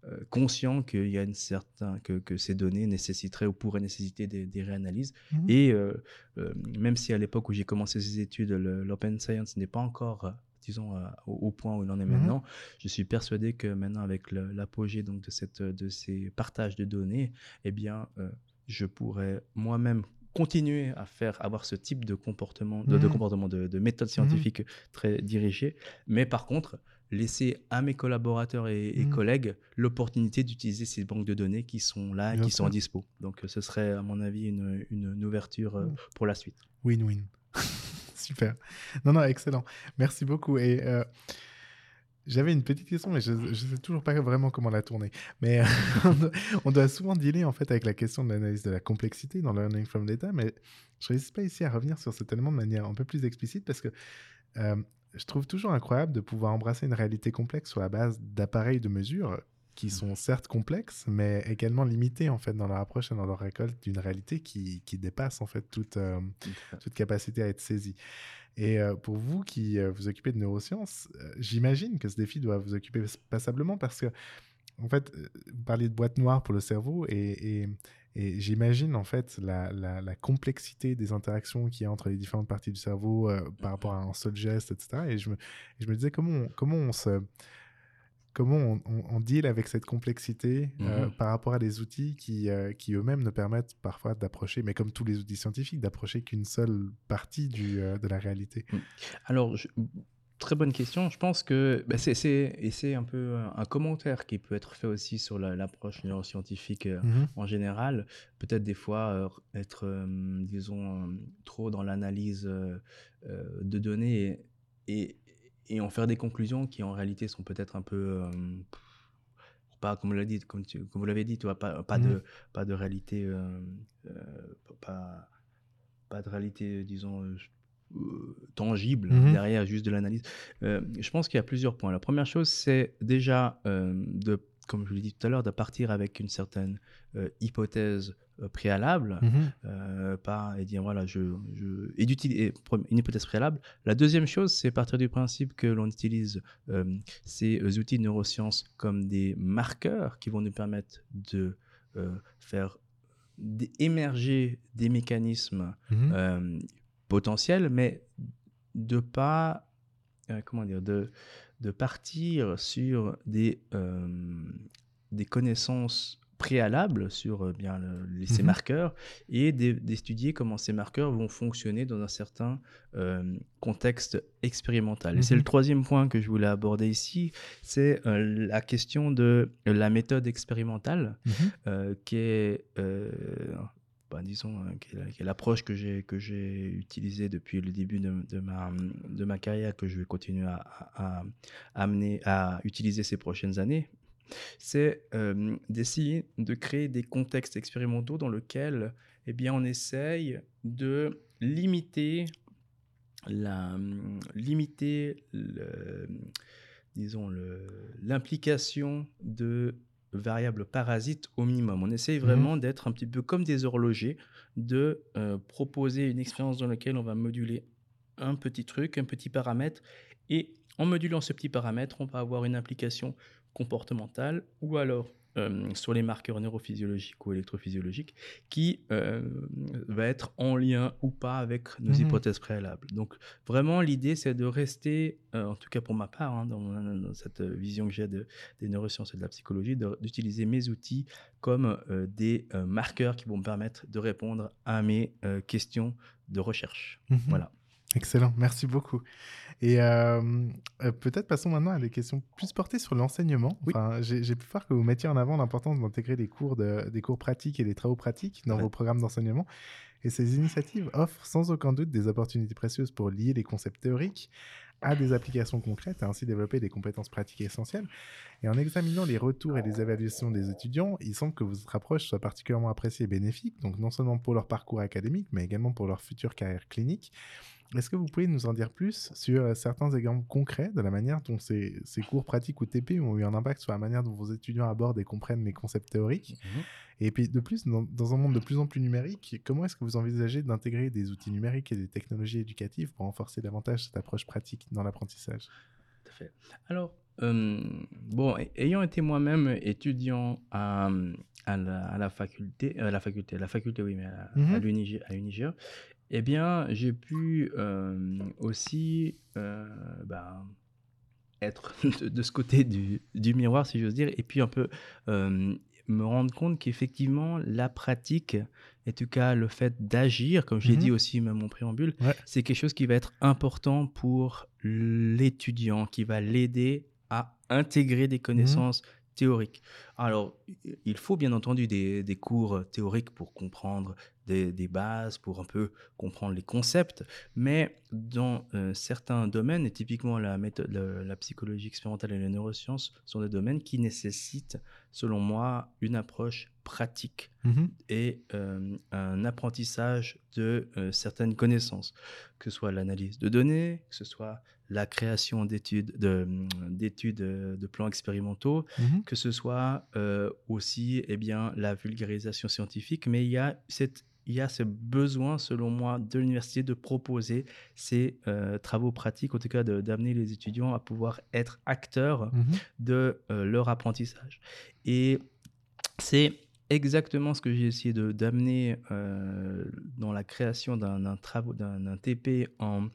euh, conscient qu'il y a une certaine que, que ces données nécessiteraient ou pourraient nécessiter des, des réanalyses. Mhm. Et euh, euh, même si à l'époque où j'ai commencé ces études, l'open science n'est pas encore euh, disons, à- au, au point où il en est Mhm. maintenant. Je suis persuadé que maintenant, avec l'apogée donc de, cette, de ces partages de données, eh bien, euh, je pourrais moi-même continuer à faire avoir ce type de comportement de, de Mhm. comportement de, de méthode scientifique très dirigée mais par contre laisser à mes collaborateurs et, et collègues l'opportunité d'utiliser ces banques de données qui sont là et Bien qui sont à dispo donc euh, ce serait à mon avis une, une- ouverture euh, pour la suite Win-win. Super. Non, non, excellent. Merci beaucoup. Et euh, j'avais une petite question, mais je ne sais toujours pas vraiment comment la tourner. Mais euh, on, doit, souvent dealer en fait avec la question de l'analyse de la complexité dans le learning from data, mais je ne réussis pas ici à revenir sur cet élément de manière un peu plus explicite parce que euh, je trouve toujours incroyable de pouvoir embrasser une réalité complexe sur la base d'appareils de mesure qui sont certes complexes, mais également limités en fait dans leur approche et dans leur récolte d'une réalité qui, qui dépasse en fait toute, euh, toute capacité à être saisie. Et euh, pour vous qui euh, vous occupez de neurosciences, j'imagine que ce défi doit vous occuper passablement parce que, en fait, vous parliez de boîte noire pour le cerveau et, et, et j'imagine en fait la, la, la complexité des interactions qu'il y a entre les différentes parties du cerveau par rapport à un seul geste, etc. Et je me, je me disais comment on, comment on se comment on, on, on deal avec cette complexité euh, Mhm. par rapport à des outils qui, euh, qui eux-mêmes ne permettent parfois d'approcher, mais comme tous les outils scientifiques, d'approcher qu'une seule partie du, euh, de la réalité. Alors, je- très bonne question. Je pense que bah, c'est, c'est- et c'est un peu un, commentaire qui peut être fait aussi sur la- l'approche neuroscientifique Mhm. en général. Peut-être des fois être, disons, trop dans l'analyse de données et, et, et en faire des conclusions qui en réalité sont peut-être un peu... euh, pas comme, l'a dit, comme, tu- comme vous l'avez dit, tu vois, pas, pas, de, pas de réalité, euh, euh, pas, pas de réalité, disons, euh, tangible Mhm. derrière juste de l'analyse. Je pense qu'il y a plusieurs points. La première chose, c'est déjà de, comme je vous l'ai dit tout à l'heure, de partir avec une certaine euh, hypothèse euh, préalable, Mhm. euh, pas et dire voilà, je, je et d'utiliser une hypothèse préalable. La deuxième chose, c'est partir du principe que l'on utilise ces outils de neurosciences comme des marqueurs qui vont nous permettre de faire émerger des mécanismes Mhm. euh, potentiel, mais de pas, comment dire, de, de partir sur des, euh, des connaissances préalables sur euh, bien le- les- ces Mhm. marqueurs et d'é- d'étudier comment ces marqueurs vont fonctionner dans un certain euh, contexte expérimental. Et c'est Mhm. le troisième point que je voulais aborder ici, c'est la question de la méthode expérimentale Mhm. qui est, disons, euh, qui l'approche que j'ai que j'ai utilisée depuis le début de, ma de ma carrière que je vais continuer à, amener à utiliser ces prochaines années. C'est euh, d'essayer de créer des contextes expérimentaux dans lesquels, eh bien, on essaye de limiter la limiter disons l'implication de variables parasites au minimum. On essaye vraiment d'être un petit peu comme des horlogers, de euh, proposer une expérience dans laquelle on va moduler un petit truc, un petit paramètre, et en modulant ce petit paramètre, on va avoir une implication comportementale ou alors euh, sur les marqueurs neurophysiologiques ou électrophysiologiques qui euh, va être en lien ou pas avec nos Mhm. hypothèses préalables. Donc vraiment l'idée c'est de rester, euh, en tout cas pour ma part, hein, dans, dans cette vision que j'ai de, des neurosciences et de la psychologie, d'utiliser mes outils comme des marqueurs qui vont me permettre de répondre à mes questions de recherche. Mhm. Voilà. Excellent, merci beaucoup. Et euh, euh, peut-être passons maintenant à des questions plus portées sur l'enseignement. Enfin, J'ai j'ai pu voir que vous mettiez en avant l'importance d'intégrer des cours, de, des cours pratiques et des travaux pratiques dans Ouais. vos programmes d'enseignement. Et ces initiatives offrent sans aucun doute des opportunités précieuses pour lier les concepts théoriques à des applications concrètes et ainsi développer des compétences pratiques essentielles. Et en examinant les retours et les évaluations des étudiants, il semble que votre approche soit particulièrement appréciée et bénéfique, donc non seulement pour leur parcours académique, mais également pour leur future carrière clinique. Est-ce que vous pouvez nous en dire plus sur euh, certains exemples concrets de la manière dont ces, ces cours pratiques ou TP ont eu un impact sur la manière dont vos étudiants abordent et comprennent les concepts théoriques? Et puis de plus, dans, dans un monde de plus en plus numérique, comment est-ce que vous envisagez d'intégrer des outils numériques et des technologies éducatives pour renforcer davantage cette approche pratique dans l'apprentissage? Tout à fait. Alors, euh, bon, ay- ayant été moi-même étudiant à, à, la, à la faculté, euh, à la faculté, la faculté, oui, mais à, à l'Uniger, Eh bien, j'ai pu euh, aussi euh, bah, être de, de ce côté du, du miroir, si j'ose dire, et puis un peu euh, me rendre compte qu'effectivement, la pratique, en tout cas le fait d'agir, comme je l'ai Mhm. dit aussi même mon préambule, Ouais. c'est quelque chose qui va être important pour l'étudiant, qui va l'aider à intégrer des connaissances théoriques. Alors, il faut bien entendu des, des cours théoriques pour comprendre des, bases, pour un peu comprendre les concepts, mais dans euh, certains domaines, et typiquement la, méthode, la, la psychologie expérimentale et les neurosciences sont des domaines qui nécessitent, selon moi, une approche pratique Mhm. et euh, un apprentissage de euh, certaines connaissances, que ce soit l'analyse de données, que ce soit la création d'études, de, d'études de plans expérimentaux, Mhm. que ce soit aussi eh bien, la vulgarisation scientifique, mais il y a cette il y a ce besoin, selon moi, de l'université de proposer ces euh, travaux pratiques, en tout cas d'amener les étudiants à pouvoir être acteurs Mhm. de euh, leur apprentissage. Et c'est exactement ce que j'ai essayé d'amener euh, dans la création d'un TP en,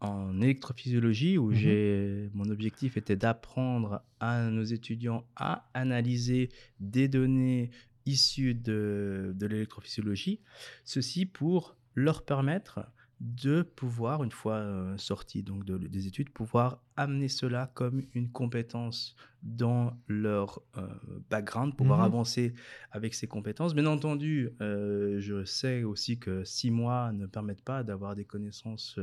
en électrophysiologie, où Mhm. j'ai mon objectif était d'apprendre à nos étudiants à analyser des données issues de, de l'électrophysiologie, ceci pour leur permettre de pouvoir, une fois euh, sortis donc de- des études, pouvoir amener cela comme une compétence dans leur euh, background, pouvoir Mhm. avancer avec ces compétences. Bien entendu, euh, je sais aussi que six mois ne permettent pas d'avoir des connaissances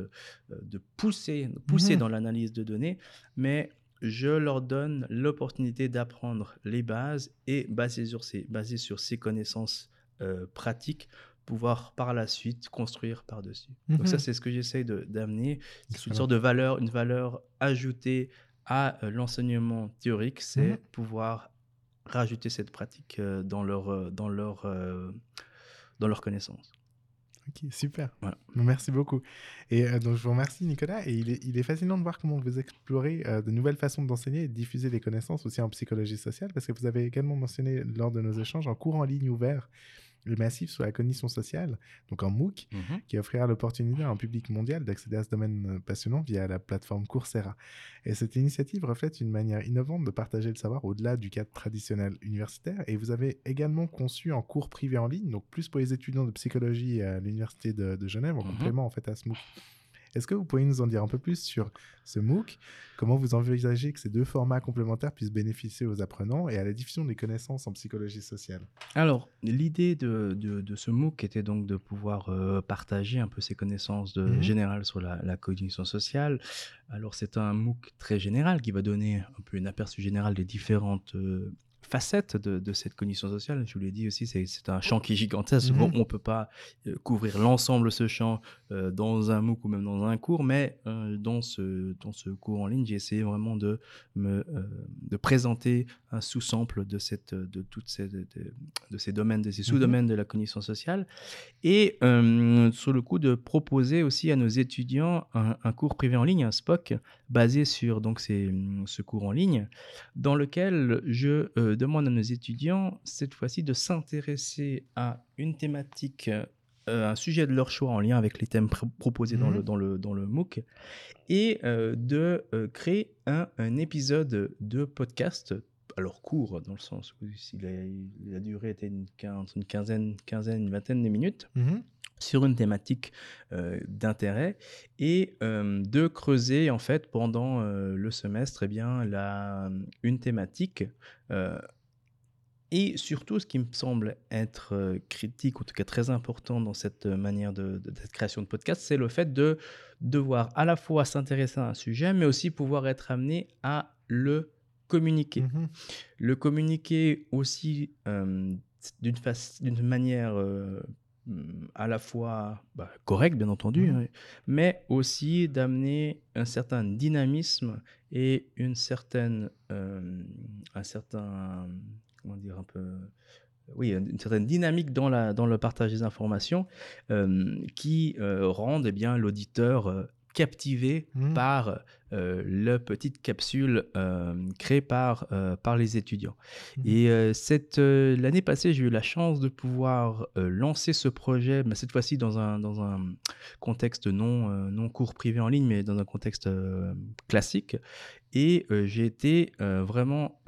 de pousser, pousser Mhm. dans l'analyse de données, mais je leur donne l'opportunité d'apprendre les bases et basé sur ces, basé sur ces connaissances euh, pratiques, pouvoir par la suite construire par-dessus. Donc ça, Mhm. c'est ce que j'essaye de- d'amener. C'est une sorte de valeur, une valeur ajoutée à euh, l'enseignement théorique, c'est Mhm. pouvoir rajouter cette pratique euh, dans leur, dans leur, dans leurs connaissances. Ok, super. Voilà. Merci beaucoup. Et euh, donc, je vous remercie, Nicolas. Et il est, il est fascinant de voir comment vous explorez euh, de nouvelles façons d'enseigner et de diffuser des connaissances aussi en psychologie sociale, parce que vous avez également mentionné lors de nos échanges un cours en ligne ouvert massif sur la cognition sociale, donc en MOOC, qui offrira l'opportunité à un public mondial d'accéder à ce domaine euh, passionnant via la plateforme Coursera. Et cette initiative reflète une manière innovante de partager le savoir au-delà du cadre traditionnel universitaire. Et vous avez également conçu un cours privé en ligne, donc plus pour les étudiants de psychologie à l'université de, de Genève, en Mhm. complément en fait à ce MOOC. Est-ce que vous pourriez nous en dire un peu plus sur ce MOOC? Comment vous envisagez que ces deux formats complémentaires puissent bénéficier aux apprenants et à la diffusion des connaissances en psychologie sociale? Alors, l'idée de, de, de ce MOOC était donc de pouvoir euh, partager un peu ses connaissances de, Mhm. générales sur la, la cognition sociale. Alors, c'est un MOOC très général qui va donner un peu un aperçu général des différentes euh, facettes de, de cette cognition sociale. Je vous l'ai dit aussi, c'est un champ qui est gigantesque. Mhm. On ne peut pas euh, couvrir l'ensemble de ce champ euh, dans un MOOC ou même dans un cours, mais euh, dans, ce, dans ce cours en ligne, j'ai essayé vraiment de, me, euh, de présenter un sous-sample de, cette, de, toutes ces, de, ces domaines, de ces sous-domaines de la cognition sociale, et sur le coup de proposer aussi à nos étudiants un, un cours privé en ligne, un SPOC, basé sur donc ces, ce cours en ligne, dans lequel je euh, demande à nos étudiants cette fois-ci de s'intéresser à une thématique, euh, un sujet de leur choix en lien avec les thèmes pr- proposés dans, Mhm. le, dans, le, dans le MOOC, et euh, de euh, créer un, un épisode de podcast alors court, dans le sens où il a- la durée était une, quin- une quinzaine, quinzaine, une vingtaine de minutes, sur une thématique euh, d'intérêt et euh, de creuser en fait pendant euh, le semestre eh bien, la, une thématique et surtout ce qui me semble être critique, en tout cas très important dans cette manière de, de- cette création de podcast, c'est le fait de devoir à la fois s'intéresser à un sujet mais aussi pouvoir être amené à le communiquer Mhm. le communiquer aussi euh, d'une manière euh, à la fois bah, correcte, bien entendu, Mhm. hein, mais aussi d'amener un certain dynamisme et une certaine, euh, un certain, comment dire, un peu, oui, une certaine dynamique dans, la, dans le partage des informations euh, qui euh, rendent eh bien l'auditeur captivé Mhm. par euh, la petite capsule euh, créée par, euh, par les étudiants. Mhm. Et cette, l'année passée, j'ai eu la chance de pouvoir lancer ce projet, mais cette fois-ci dans un, dans un contexte non, non cours privé en ligne, mais dans un contexte classique. Et j'ai été vraiment...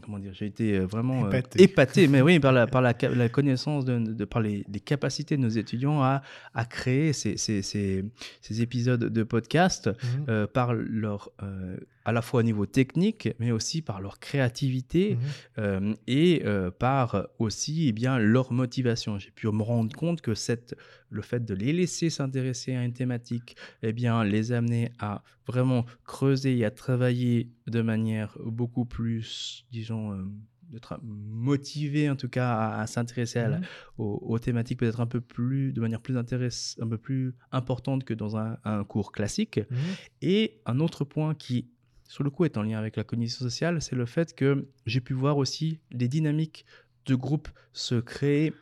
Comment dire J'ai été euh, vraiment euh, Épaté. mais oui, par la, par la, ca- la connaissance, de, de- par les, les capacités de nos étudiants à, à créer ces, ces, ces, ces épisodes de podcast Mhm. euh, par leur, à la fois au niveau technique, mais aussi par leur créativité Mhm. euh, et euh, par aussi eh bien, leur motivation. J'ai pu me rendre compte que cette, le fait de les laisser s'intéresser à une thématique, eh bien, les amener à vraiment creuser et à travailler de manière beaucoup plus, disons, euh, d'être motivé en tout cas à, à s'intéresser Mhm. aux, aux thématiques peut-être un peu plus de manière plus intéress- un peu plus importante que dans un, un cours classique. Mhm. Et un autre point qui, sur le coup, est en lien avec la cognition sociale, c'est le fait que j'ai pu voir aussi les dynamiques de groupe se créer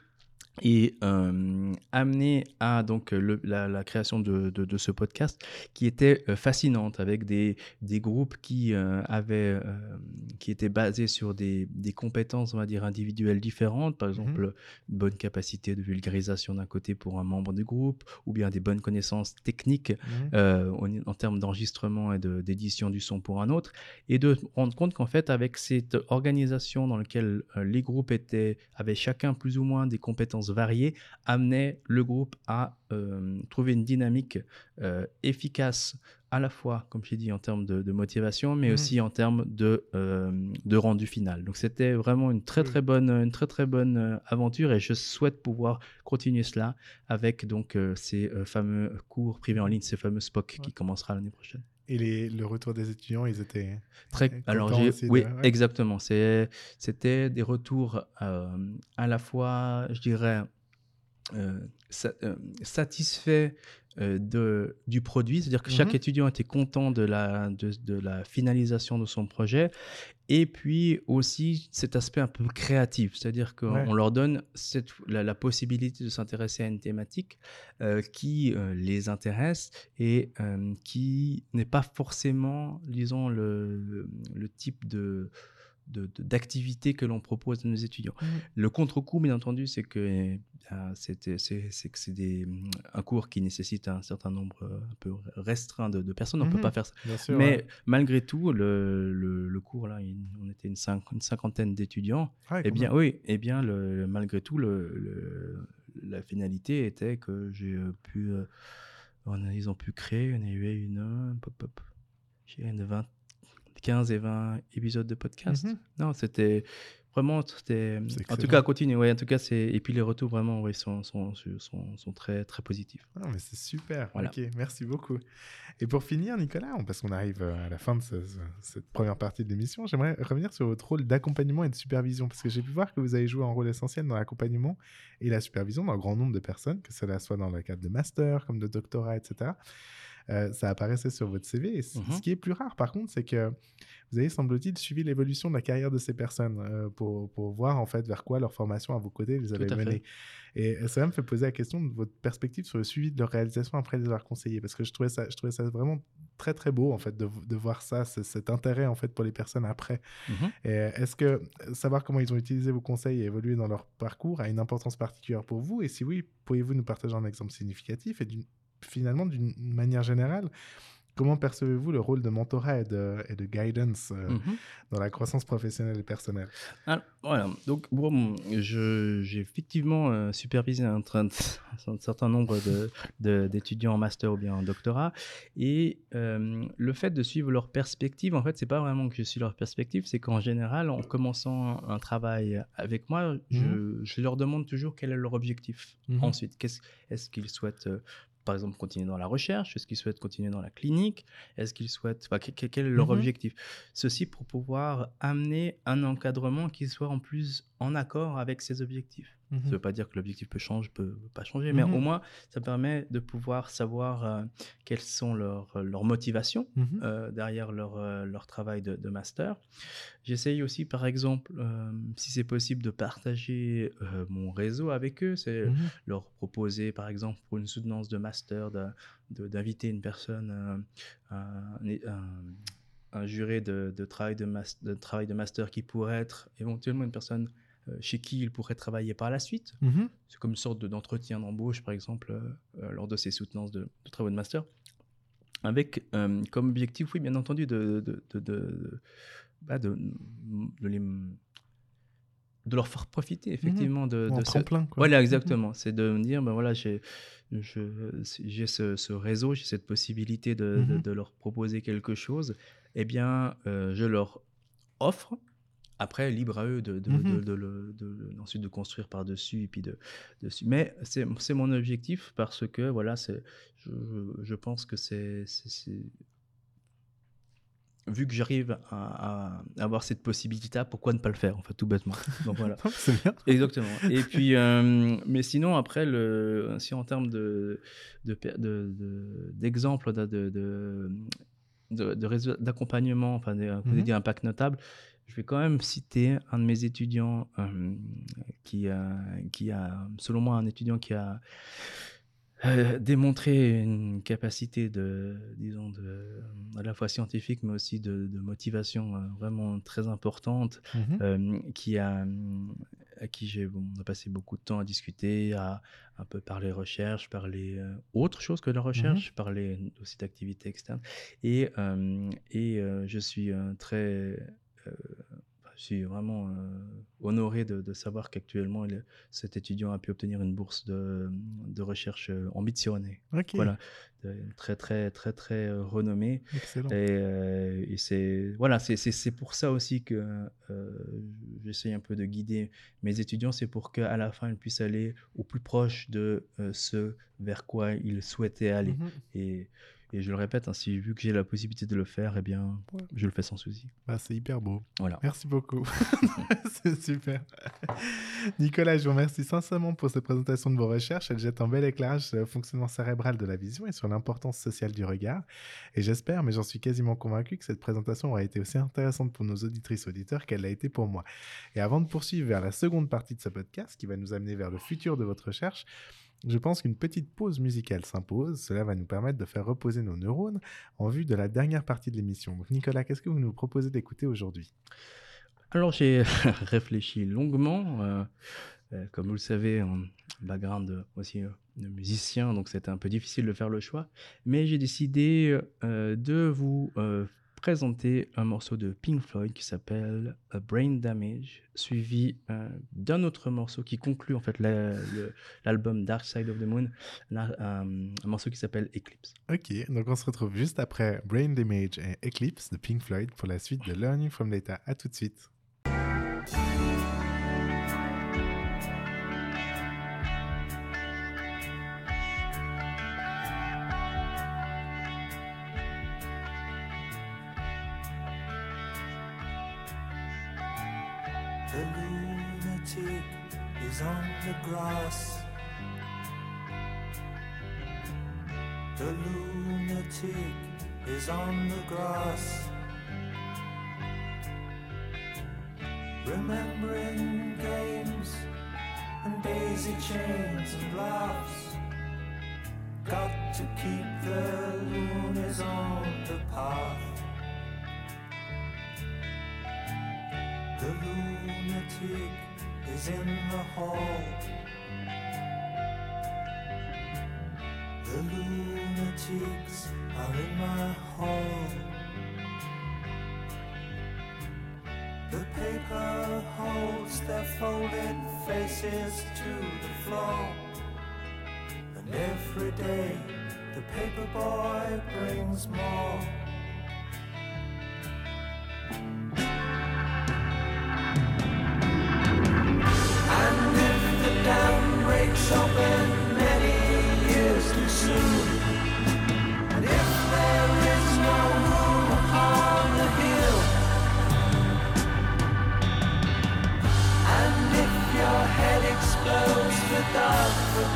et euh, amener à donc le- la, la création de, de- de ce podcast qui était euh, fascinante avec des, des groupes qui euh, avaient euh, qui étaient basés sur des, des compétences on va dire individuelles différentes par exemple une bonne capacité de vulgarisation d'un côté pour un membre du groupe ou bien des bonnes connaissances techniques Mhm. euh, en, en termes d'enregistrement et de- d'édition du son pour un autre, et de rendre compte qu'en fait, avec cette organisation dans laquelle euh, les groupes étaient, avaient chacun plus ou moins des compétences variées, amenait le groupe à euh, trouver une dynamique euh, efficace à la fois, comme j'ai dit, en termes de, de motivation, mais Mhm. aussi en termes de, euh, de rendu final. Donc c'était vraiment une très très bonne, une très très bonne aventure et je souhaite pouvoir continuer cela avec donc ces fameux cours privés en ligne, ces fameux SPOC qui commencera l'année prochaine. Et les, le retour des étudiants, ils étaient. Très, Et alors de- oui, ouais. exactement. C'est, c'était des retours euh, à la fois, je dirais, euh, sa- euh, satisfaits de, du produit, c'est-à-dire que chaque Mhm. étudiant était content de la, de, de la finalisation de son projet, et puis aussi cet aspect un peu créatif, c'est-à-dire qu'on Ouais. leur donne cette, la, la possibilité de s'intéresser à une thématique euh, qui euh, les intéresse et euh, qui n'est pas forcément, disons, le type de de- de- d'activité que l'on propose à nos étudiants. Mhm. Le contre-coup, bien entendu, c'est que eh bien, c'était- c'est c'est que c'est des- un cours qui nécessite un certain nombre euh, un peu restreint de, de personnes. On ne peut pas faire ça. Sûr. Mais ouais. malgré tout, le, le- le cours, là, on était une, cinq- une cinquantaine d'étudiants. Ouais, Eh quand bien, oui, eh bien, le, malgré tout, la finalité était que j'ai euh, pu, euh, on a- ils ont pu créer, on a eu une, euh, pop, pop, j'ai une 20, 15 et 20 épisodes de podcast. Mhm. Non, c'était vraiment, c'était, en tout cas, continue, ouais, en tout cas, c'est, et puis les retours vraiment, oui, sont, sont, sont, sont très, très positifs. Ah, mais c'est super. Voilà. Ok, merci beaucoup. Et pour finir, Nicolas, parce qu'on arrive euh, à la fin de ce- ce- cette première partie de l'émission, j'aimerais revenir sur votre rôle d'accompagnement et de supervision, parce que j'ai pu voir que vous avez joué un rôle essentiel dans l'accompagnement et la supervision d'un grand nombre de personnes, que cela soit dans le cadre de master, comme de doctorat, etc. Euh, ça apparaissait sur votre CV. Et ce qui est plus rare, par contre, c'est que vous avez, semble-t-il, suivi l'évolution de la carrière de ces personnes euh, pour, pour voir en fait vers quoi leur formation à vos côtés les avait menés. Et euh, ça me fait poser la question de votre perspective sur le suivi de leur réalisation après les avoir conseillés, parce que je trouvais ça, je trouvais ça vraiment très très beau en fait de, de voir ça, ce- cet intérêt en fait pour les personnes après. Et Est-ce que savoir comment ils ont utilisé vos conseils et évolué dans leur parcours a une importance particulière pour vous? Et si oui, pourriez-vous nous partager un exemple significatif Et d'une- finalement, d'une manière générale, comment percevez-vous le rôle de mentorat et de, et de guidance euh, Mhm. dans la croissance professionnelle et personnelle? Alors, voilà, donc bon, j'ai effectivement euh, supervisé un, certain nombre d'étudiants en master ou bien en doctorat. Et euh, le fait de suivre leur perspective, en fait, c'est pas vraiment que je suis leur perspective, c'est qu'en général, en commençant un travail avec moi, je, je leur demande toujours quel est leur objectif. Mhm. Ensuite, qu'est-ce- est-ce qu'ils souhaitent. Par exemple, continuer dans la recherche? Est-ce qu'ils souhaitent continuer dans la clinique? Est-ce qu'ils souhaitent... enfin, quel est leur Mhm. objectif? Ceci pour pouvoir amener un encadrement qui soit en plus en accord avec ses objectifs. Ça ne Mhm. veut pas dire que l'objectif peut changer, peut pas changer, mais Mhm. au moins, ça permet de pouvoir savoir euh, quelles sont leurs, leurs motivations Mhm. euh, derrière leur, euh, leur travail de, de master. J'essaye aussi, par exemple, euh, si c'est possible, de partager euh, mon réseau avec eux. C'est Mhm. leur proposer, par exemple, pour une soutenance de master, de- de- d'inviter une personne, euh, un, juré de, travail de, mas- de travail de master qui pourrait être éventuellement une personne euh, chez qui il pourrait travailler par la suite. Mhm. C'est comme une sorte de- d'entretien d'embauche, par exemple, euh, euh, lors de ces soutenances de, de travaux de master. Avec euh, comme objectif, oui, bien entendu, de, de, de, de, bah, de- de les- de leur faire profiter, effectivement, de, ce- tremplin, quoi. Voilà, exactement. C'est de me dire, ben voilà, j'ai ce, ce réseau, j'ai cette possibilité de, de- Mhm. de leur proposer quelque chose. Eh bien, euh, je leur offre. Après, libre à eux de, de, de- de le- de- ensuite de construire par-dessus et puis de dessus. Mais c'est mon objectif parce que voilà, c'est je, je pense que c'est vu que j'arrive à, à avoir cette possibilité, pourquoi ne pas le faire en fait, tout bêtement. Donc voilà. C'est bien. Exactement. Et puis, euh, mais sinon, après, le, si en termes de, de, per- de- de- de, d'accompagnement, enfin, vous Mhm. dire impact notable, je vais quand même citer un de mes étudiants euh, qui, a, qui a, selon moi, un étudiant qui a euh, démontré une capacité de, disons, de, à la fois scientifique, mais aussi de, de motivation euh, vraiment très importante Mhm. qui a, à qui j'ai bon, on a passé beaucoup de temps à discuter, à un peu parler recherche, parler euh, autre chose que la recherche, parler aussi d'activités externes. Et, euh, et euh, je suis très. Euh, enfin, je suis vraiment euh, honoré de, de savoir qu'actuellement, cet étudiant a pu obtenir une bourse de, de recherche euh, ambitionnée. Ok. Voilà, de- très, très, très, très euh, renommée. Excellent. Et, euh, et c'est voilà, c'est- pour ça aussi que euh, j'essaye un peu de guider mes étudiants, c'est pour qu'à la fin ils puissent aller au plus proche de euh, ce vers quoi ils souhaitaient aller. Mhm. Et, et je le répète, hein, si vu que j'ai la possibilité de le faire, eh bien, Ouais. je le fais sans souci. Bah, c'est hyper beau. Voilà. Merci beaucoup. c'est super. Nicolas, je vous remercie sincèrement pour cette présentation de vos recherches. Elle jette un bel éclairage sur le fonctionnement cérébral de la vision et sur l'importance sociale du regard. Et j'espère, mais j'en suis quasiment convaincu, que cette présentation aura été aussi intéressante pour nos auditrices auditeurs qu'elle l'a été pour moi. Et avant de poursuivre vers la seconde partie de ce podcast, qui va nous amener vers le futur de votre recherche, je pense qu'une petite pause musicale s'impose. Cela va nous permettre de faire reposer nos neurones en vue de la dernière partie de l'émission. Nicolas, qu'est-ce que vous nous proposez d'écouter aujourd'hui? Alors j'ai réfléchi longuement. euh, euh, comme vous le savez, en background aussi euh, de musicien, donc c'était un peu difficile de faire le choix. Mais j'ai décidé de vous présenter un morceau de Pink Floyd qui s'appelle Brain Damage, suivi euh, d'un autre morceau qui conclut en fait l'album Dark Side of the Moon, un morceau qui s'appelle Eclipse. Ok, donc on se retrouve juste après Brain Damage et Eclipse de Pink Floyd pour la suite de Learning from Data. À tout de suite.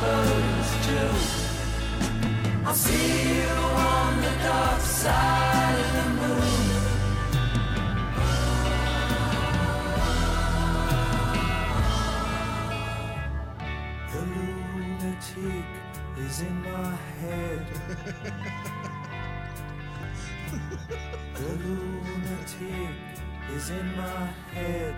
lovers do. I'll see you on the dark side of the moon. The lunatic is in my head. the lunatic is in my head.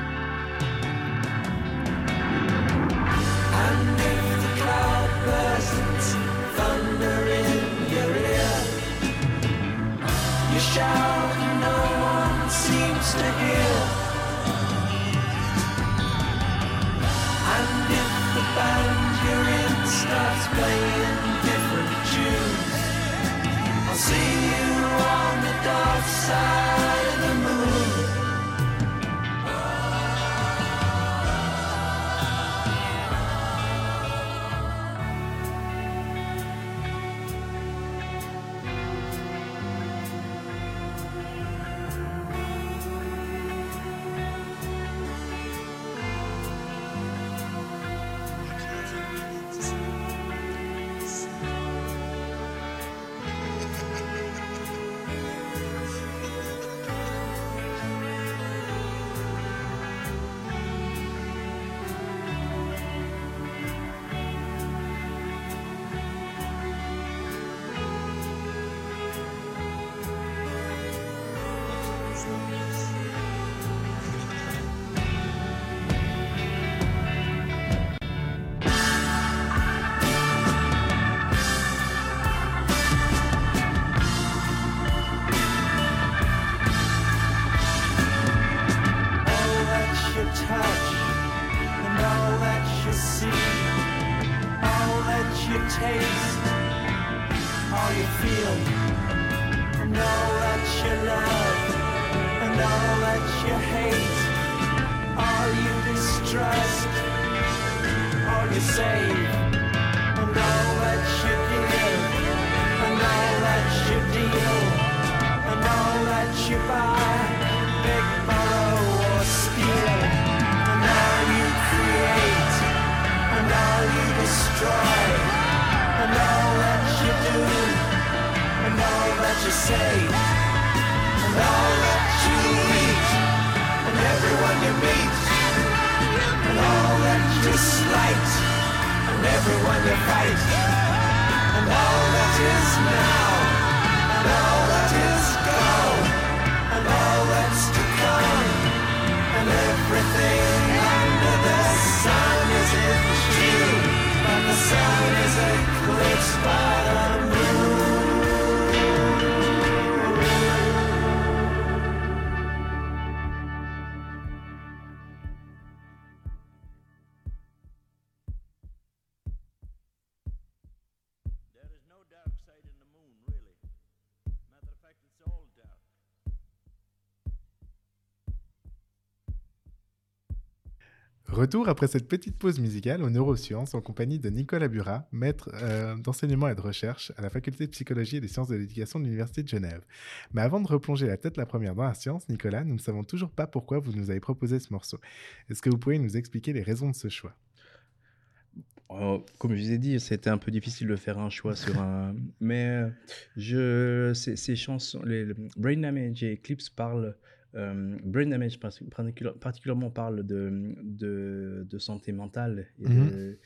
Retour après cette petite pause musicale aux neurosciences en compagnie de Nicolas Burat, maître euh, d'enseignement et de recherche à la faculté de psychologie et des sciences de l'éducation de l'Université de Genève. Mais avant de replonger la tête la première dans la science, Nicolas, nous ne savons toujours pas pourquoi vous nous avez proposé ce morceau. Est-ce que vous pouvez nous expliquer les raisons de ce choix? Oh, comme je vous ai dit, c'était un peu difficile de faire un choix sur un. Mais euh, je, ces, chansons, les, le Brain Damage et Eclipse parlent. Euh, Brain Damage particulièrement parle de, de, de santé mentale et de,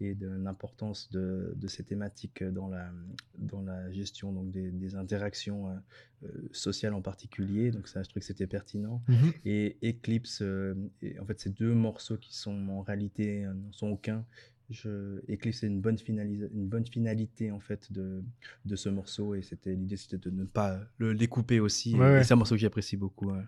et de l'importance de, de ces thématiques dans la, dans la gestion donc des, des interactions euh, euh, sociales en particulier. Donc ça, je trouve que c'était pertinent. Et Eclipse, euh, et en fait, c'est deux morceaux qui sont en réalité n'en sont aucun. Je, Eclipse c'est une bonne finalisa- une bonne finalité en fait de, de ce morceau et c'était l'idée c'était de ne pas le découper aussi. Ouais, et ouais. c'est un morceau que j'apprécie beaucoup euh,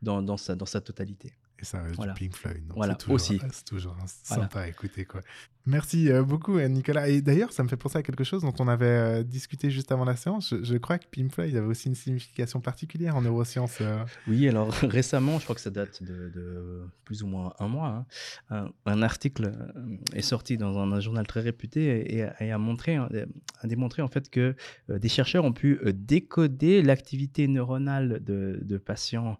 dans, dans sa dans sa totalité. Et ça reste Voilà. du Pink Floyd. donc Voilà, c'est toujours, aussi. C'est toujours un- Voilà. sympa à écouter. Quoi. Merci euh, beaucoup, euh, Nicolas. Et d'ailleurs, ça me fait penser à quelque chose dont on avait euh, discuté juste avant la séance. Je, je crois que Pink Floyd avait aussi une signification particulière en neurosciences. euh. Oui, alors récemment, je crois que ça date de, de plus ou moins un mois, hein, un, article est sorti dans un, un journal très réputé et, et a- montré, hein, a démontré en fait que des chercheurs ont pu décoder l'activité neuronale de, de patients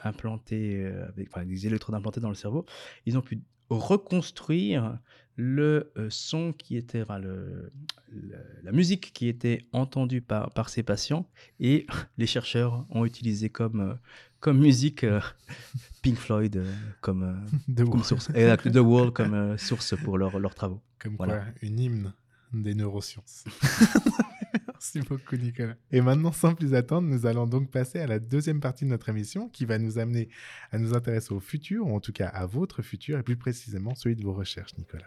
implantés euh, avec enfin, des électrodes implantées dans le cerveau. Ils ont pu reconstruire le euh, son qui était, enfin, le, le- la musique qui était entendue par, par ces patients et les chercheurs ont utilisé comme, euh, comme musique euh, Pink Floyd euh, comme, euh, source et The Wall comme euh, source pour leurs travaux. Comme Voilà. quoi, une hymne des neurosciences. Merci beaucoup, Nicolas. Et maintenant, sans plus attendre, nous allons donc passer à la deuxième partie de notre émission qui va nous amener à nous intéresser au futur, ou en tout cas à votre futur, et plus précisément celui de vos recherches, Nicolas.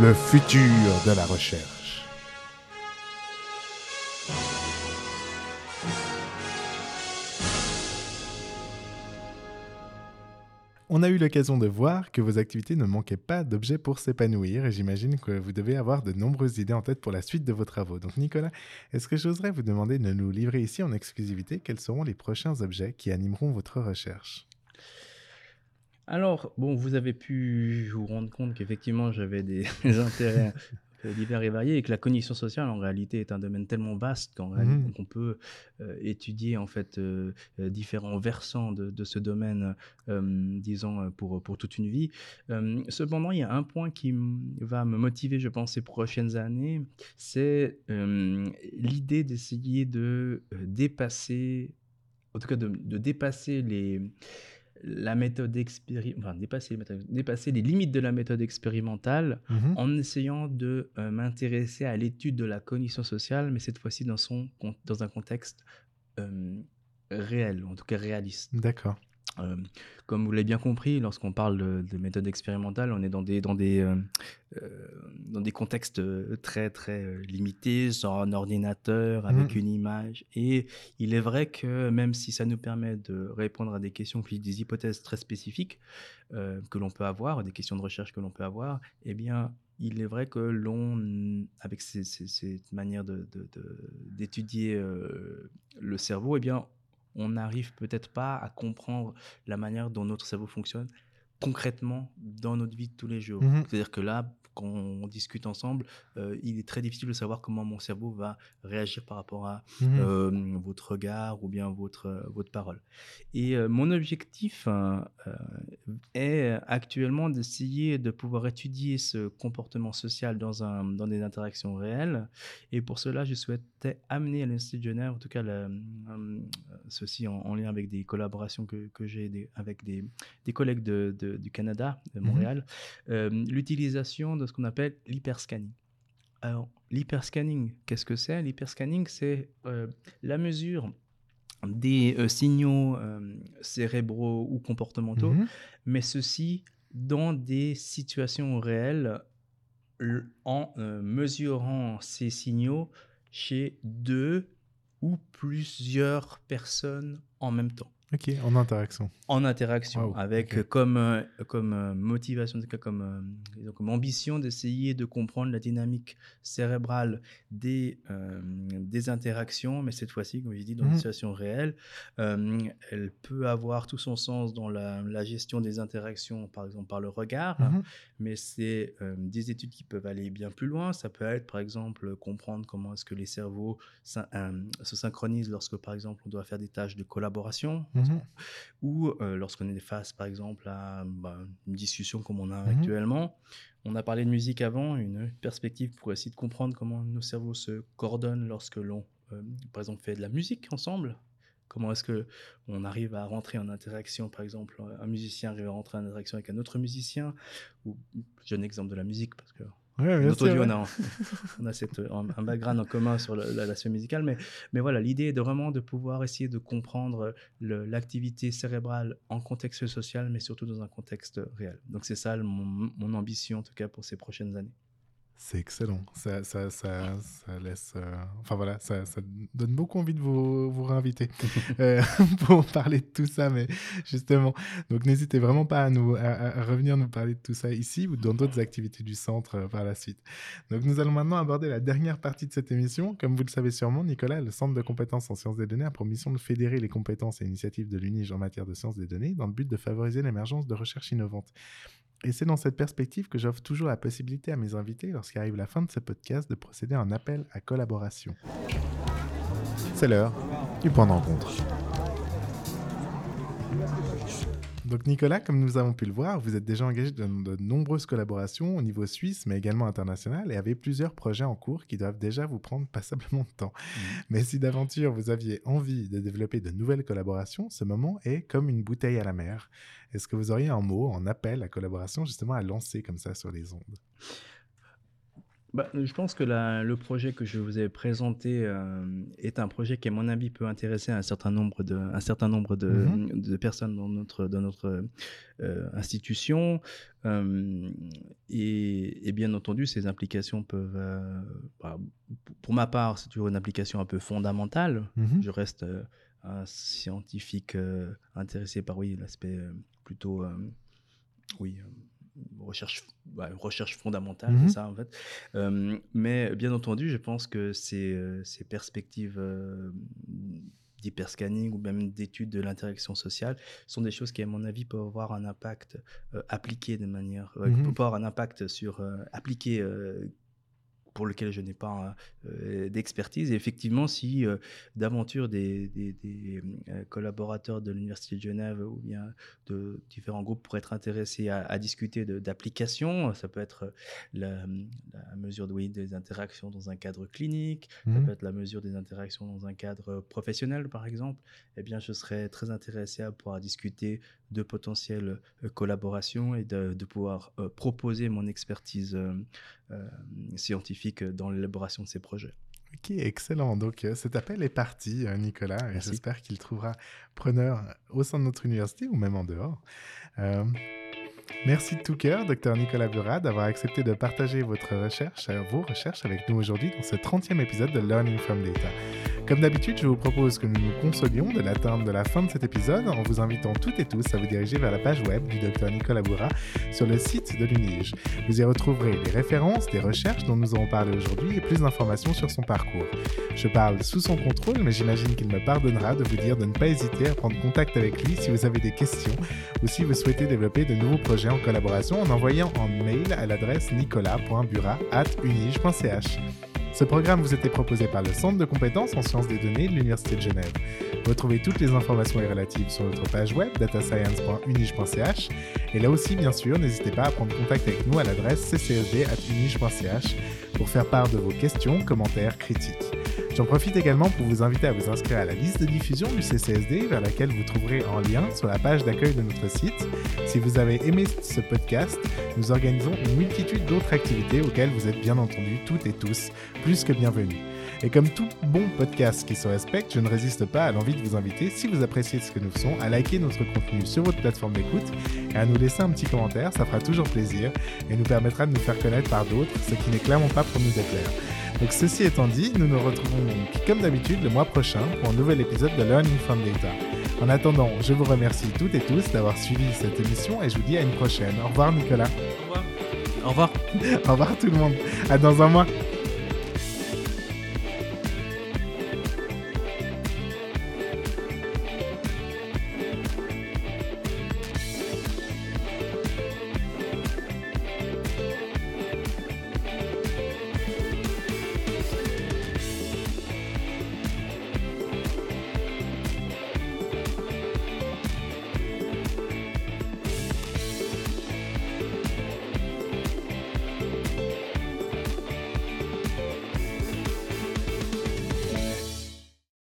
Le futur de la recherche. On a eu l'occasion de voir que vos activités ne manquaient pas d'objets pour s'épanouir et j'imagine que vous devez avoir de nombreuses idées en tête pour la suite de vos travaux. Donc Nicolas, est-ce que j'oserais vous demander de nous livrer ici en exclusivité quels seront les prochains objets qui animeront votre recherche? Alors, bon, vous avez pu vous rendre compte qu'effectivement, j'avais des, des intérêts peu divers et variés et que la cognition sociale, en réalité, est un domaine tellement vaste qu'en réalité, Mhm. qu'on peut euh, étudier, en fait, euh, euh, différents versants de, de ce domaine, euh, disons, euh, pour, pour toute une vie. Euh, cependant, il y a un point qui va me motiver, je pense, ces prochaines années, c'est euh, l'idée d'essayer de euh, dépasser, en tout cas, de, de dépasser les la méthode expéri- enfin, dépasser, les méthodes- dépasser les limites de la méthode expérimentale Mhm. en essayant de euh, m'intéresser à l'étude de la cognition sociale, mais cette fois-ci dans, son, dans un contexte euh, réel, en tout cas réaliste. D'accord. Euh, comme vous l'avez bien compris, lorsqu'on parle de, de méthode expérimentale, on est dans des, dans des, euh, euh, dans des contextes très très limités, sur un ordinateur, avec Mhm. une image. Et il est vrai que même si ça nous permet de répondre à des questions, puis des hypothèses très spécifiques euh, que l'on peut avoir, des questions de recherche que l'on peut avoir, eh bien, il est vrai que l'on, avec cette manière de- de- de- d'étudier le cerveau, eh bien, on n'arrive peut-être pas à comprendre la manière dont notre cerveau fonctionne concrètement dans notre vie de tous les jours. Mhm. C'est-à-dire que là, quand on discute ensemble, euh, il est très difficile de savoir comment mon cerveau va réagir par rapport à Mhm. euh, votre regard ou bien votre, euh, votre parole. Et euh, mon objectif hein, est actuellement d'essayer de pouvoir étudier ce comportement social dans, un, dans des interactions réelles. Et pour cela, je souhaitais amener à l'Institut de Genève, en tout cas ceci en, en lien avec des collaborations que, que j'ai avec des, des collègues de- de- du Canada, de Mhm. Montréal, euh, l'utilisation de ce qu'on appelle l'hyperscanning. Alors, l'hyperscanning, qu'est-ce que c'est? L'hyperscanning, c'est euh, la mesure des euh, signaux cérébraux ou comportementaux, Mhm. mais ceci dans des situations réelles en mesurant ces signaux chez deux ou plusieurs personnes en même temps Ok, en interaction. en interaction Wow, avec ok. euh, comme, euh, comme euh, motivation, comme, euh, comme ambition d'essayer de comprendre la dynamique cérébrale des, euh, des interactions, mais cette fois-ci, comme je dis, dans Mhm. une situation réelle. Euh, elle peut avoir tout son sens dans la, la gestion des interactions, par exemple par le regard, Mhm. mais c'est euh, des études qui peuvent aller bien plus loin. Ça peut être, par exemple, comprendre comment est-ce que les cerveaux se synchronisent lorsque, par exemple, on doit faire des tâches de collaboration Mhm. ou euh, lorsqu'on est face, par exemple, à bah, une discussion comme on a Mhm. actuellement. On a parlé de musique avant, une perspective pour essayer de comprendre comment nos cerveaux se coordonnent lorsque l'on, euh, par exemple, fait de la musique ensemble. Comment est-ce que on arrive à rentrer en interaction, par exemple, un musicien arrive à rentrer en interaction avec un autre musicien, ou je donne l'exemple de la musique parce que Ouais, on a, on a cette, un, un background en commun sur l'aspect musical, mais, mais voilà, l'idée est de vraiment de pouvoir essayer de comprendre l'activité cérébrale en contexte social, mais surtout dans un contexte réel. Donc c'est ça le- mon, mon ambition, en tout cas, pour ces prochaines années. C'est excellent. Ça, ça, ça, ça laisse. euh, Enfin voilà, ça, ça donne beaucoup envie de vous, vous réinviter euh, pour parler de tout ça. Mais justement, donc n'hésitez vraiment pas à, nous, à, à- à revenir nous parler de tout ça ici ou dans d'autres activités du centre euh, par la suite. Donc nous allons maintenant aborder la dernière partie de cette émission. Comme vous le savez sûrement, Nicolas, le Centre de compétences en sciences des données a pour mission de fédérer les compétences et initiatives de l'UNIGE en matière de sciences des données dans le but de favoriser l'émergence de recherches innovantes. Et c'est dans cette perspective que j'offre toujours la possibilité à mes invités, lorsqu'arrive la fin de ce podcast, de procéder à un appel à collaboration. C'est l'heure du point de rencontre. Donc Nicolas, comme nous avons pu le voir, vous êtes déjà engagé dans de nombreuses collaborations au niveau suisse, mais également international, et avez plusieurs projets en cours qui doivent déjà vous prendre passablement de temps. Mais si d'aventure vous aviez envie de développer de nouvelles collaborations, ce moment est comme une bouteille à la mer. Est-ce que vous auriez un mot, en appel à collaboration, justement à lancer comme ça sur les ondes? Bah, je pense que la- le projet que je vous ai présenté euh, est un projet qui, à mon avis, peut intéresser un certain nombre de, un certain nombre de, Mhm. de personnes dans notre, dans notre euh, institution. Euh, et, et bien entendu, ces implications peuvent, euh, bah, p- pour ma part, c'est toujours une implication un peu fondamentale. Mhm. Je reste euh, un scientifique euh, intéressé par oui, l'aspect euh, plutôt euh, oui, euh, recherche, ouais, recherche fondamentale, Mhm. c'est ça en fait. Euh, mais bien entendu, je pense que ces, euh, ces perspectives euh, d'hyperscanning ou même d'études de l'interaction sociale sont des choses qui, à mon avis, peuvent avoir un impact euh, appliqué de manière, euh, Mhm. peuvent avoir un impact sur euh, appliqué. Pour lequel je n'ai pas euh, d'expertise. Et effectivement, si euh, d'aventure des, des- des, euh, collaborateurs de l'Université de Genève ou bien de différents groupes pourraient être intéressés à, à discuter d'applications, ça peut être la, la mesure de, oui, des interactions dans un cadre clinique, ça Mhm. peut être la mesure des interactions dans un cadre professionnel, par exemple, eh bien, je serais très intéressé à pouvoir discuter de potentielles euh, collaborations et de, de pouvoir euh, proposer mon expertise euh, scientifique dans l'élaboration de ces projets. Ok, excellent. Donc euh, cet appel est parti, euh, Nicolas, et j'espère qu'il trouvera preneur au sein de notre université ou même en dehors. Euh, merci de tout cœur, docteur Nicolas Burat, d'avoir accepté de partager votre recherche, vos recherches avec nous aujourd'hui dans ce 30e épisode de Learning from Data. Comme d'habitude, je vous propose que nous nous consolions de l'atteinte de la fin de cet épisode en vous invitant toutes et tous à vous diriger vers la page web du docteur Nicolas Burat sur le site de l'UNIGE. Vous y retrouverez les références des recherches dont nous avons parlé aujourd'hui et plus d'informations sur son parcours. Je parle sous son contrôle, mais j'imagine qu'il me pardonnera de vous dire de ne pas hésiter à prendre contact avec lui si vous avez des questions ou si vous souhaitez développer de nouveaux projets en collaboration en envoyant un mail à l'adresse nicolas.burat.unige.ch. Ce programme vous était proposé par le Centre de compétences en sciences des données de l'Université de Genève. Retrouvez toutes les informations y relatives sur notre page web datascience.unige.ch et là aussi, bien sûr, n'hésitez pas à prendre contact avec nous à l'adresse ccesd.unige.ch pour faire part de vos questions, commentaires, critiques. J'en profite également pour vous inviter à vous inscrire à la liste de diffusion du CCSD vers laquelle vous trouverez un lien sur la page d'accueil de notre site. Si vous avez aimé ce podcast, nous organisons une multitude d'autres activités auxquelles vous êtes bien entendu toutes et tous plus que bienvenus. Et comme tout bon podcast qui se respecte, je ne résiste pas à l'envie de vous inviter, si vous appréciez ce que nous faisons, à liker notre contenu sur votre plateforme d'écoute et à nous laisser un petit commentaire, ça fera toujours plaisir et nous permettra de nous faire connaître par d'autres, ce qui n'est clairement pas pour nous déplaire. Donc ceci étant dit, nous nous retrouvons donc comme d'habitude le mois prochain pour un nouvel épisode de Learning from Data. En attendant, je vous remercie toutes et tous d'avoir suivi cette émission et je vous dis à une prochaine. Au revoir Nicolas. Au revoir. Au revoir. Au revoir tout le monde. À dans un mois.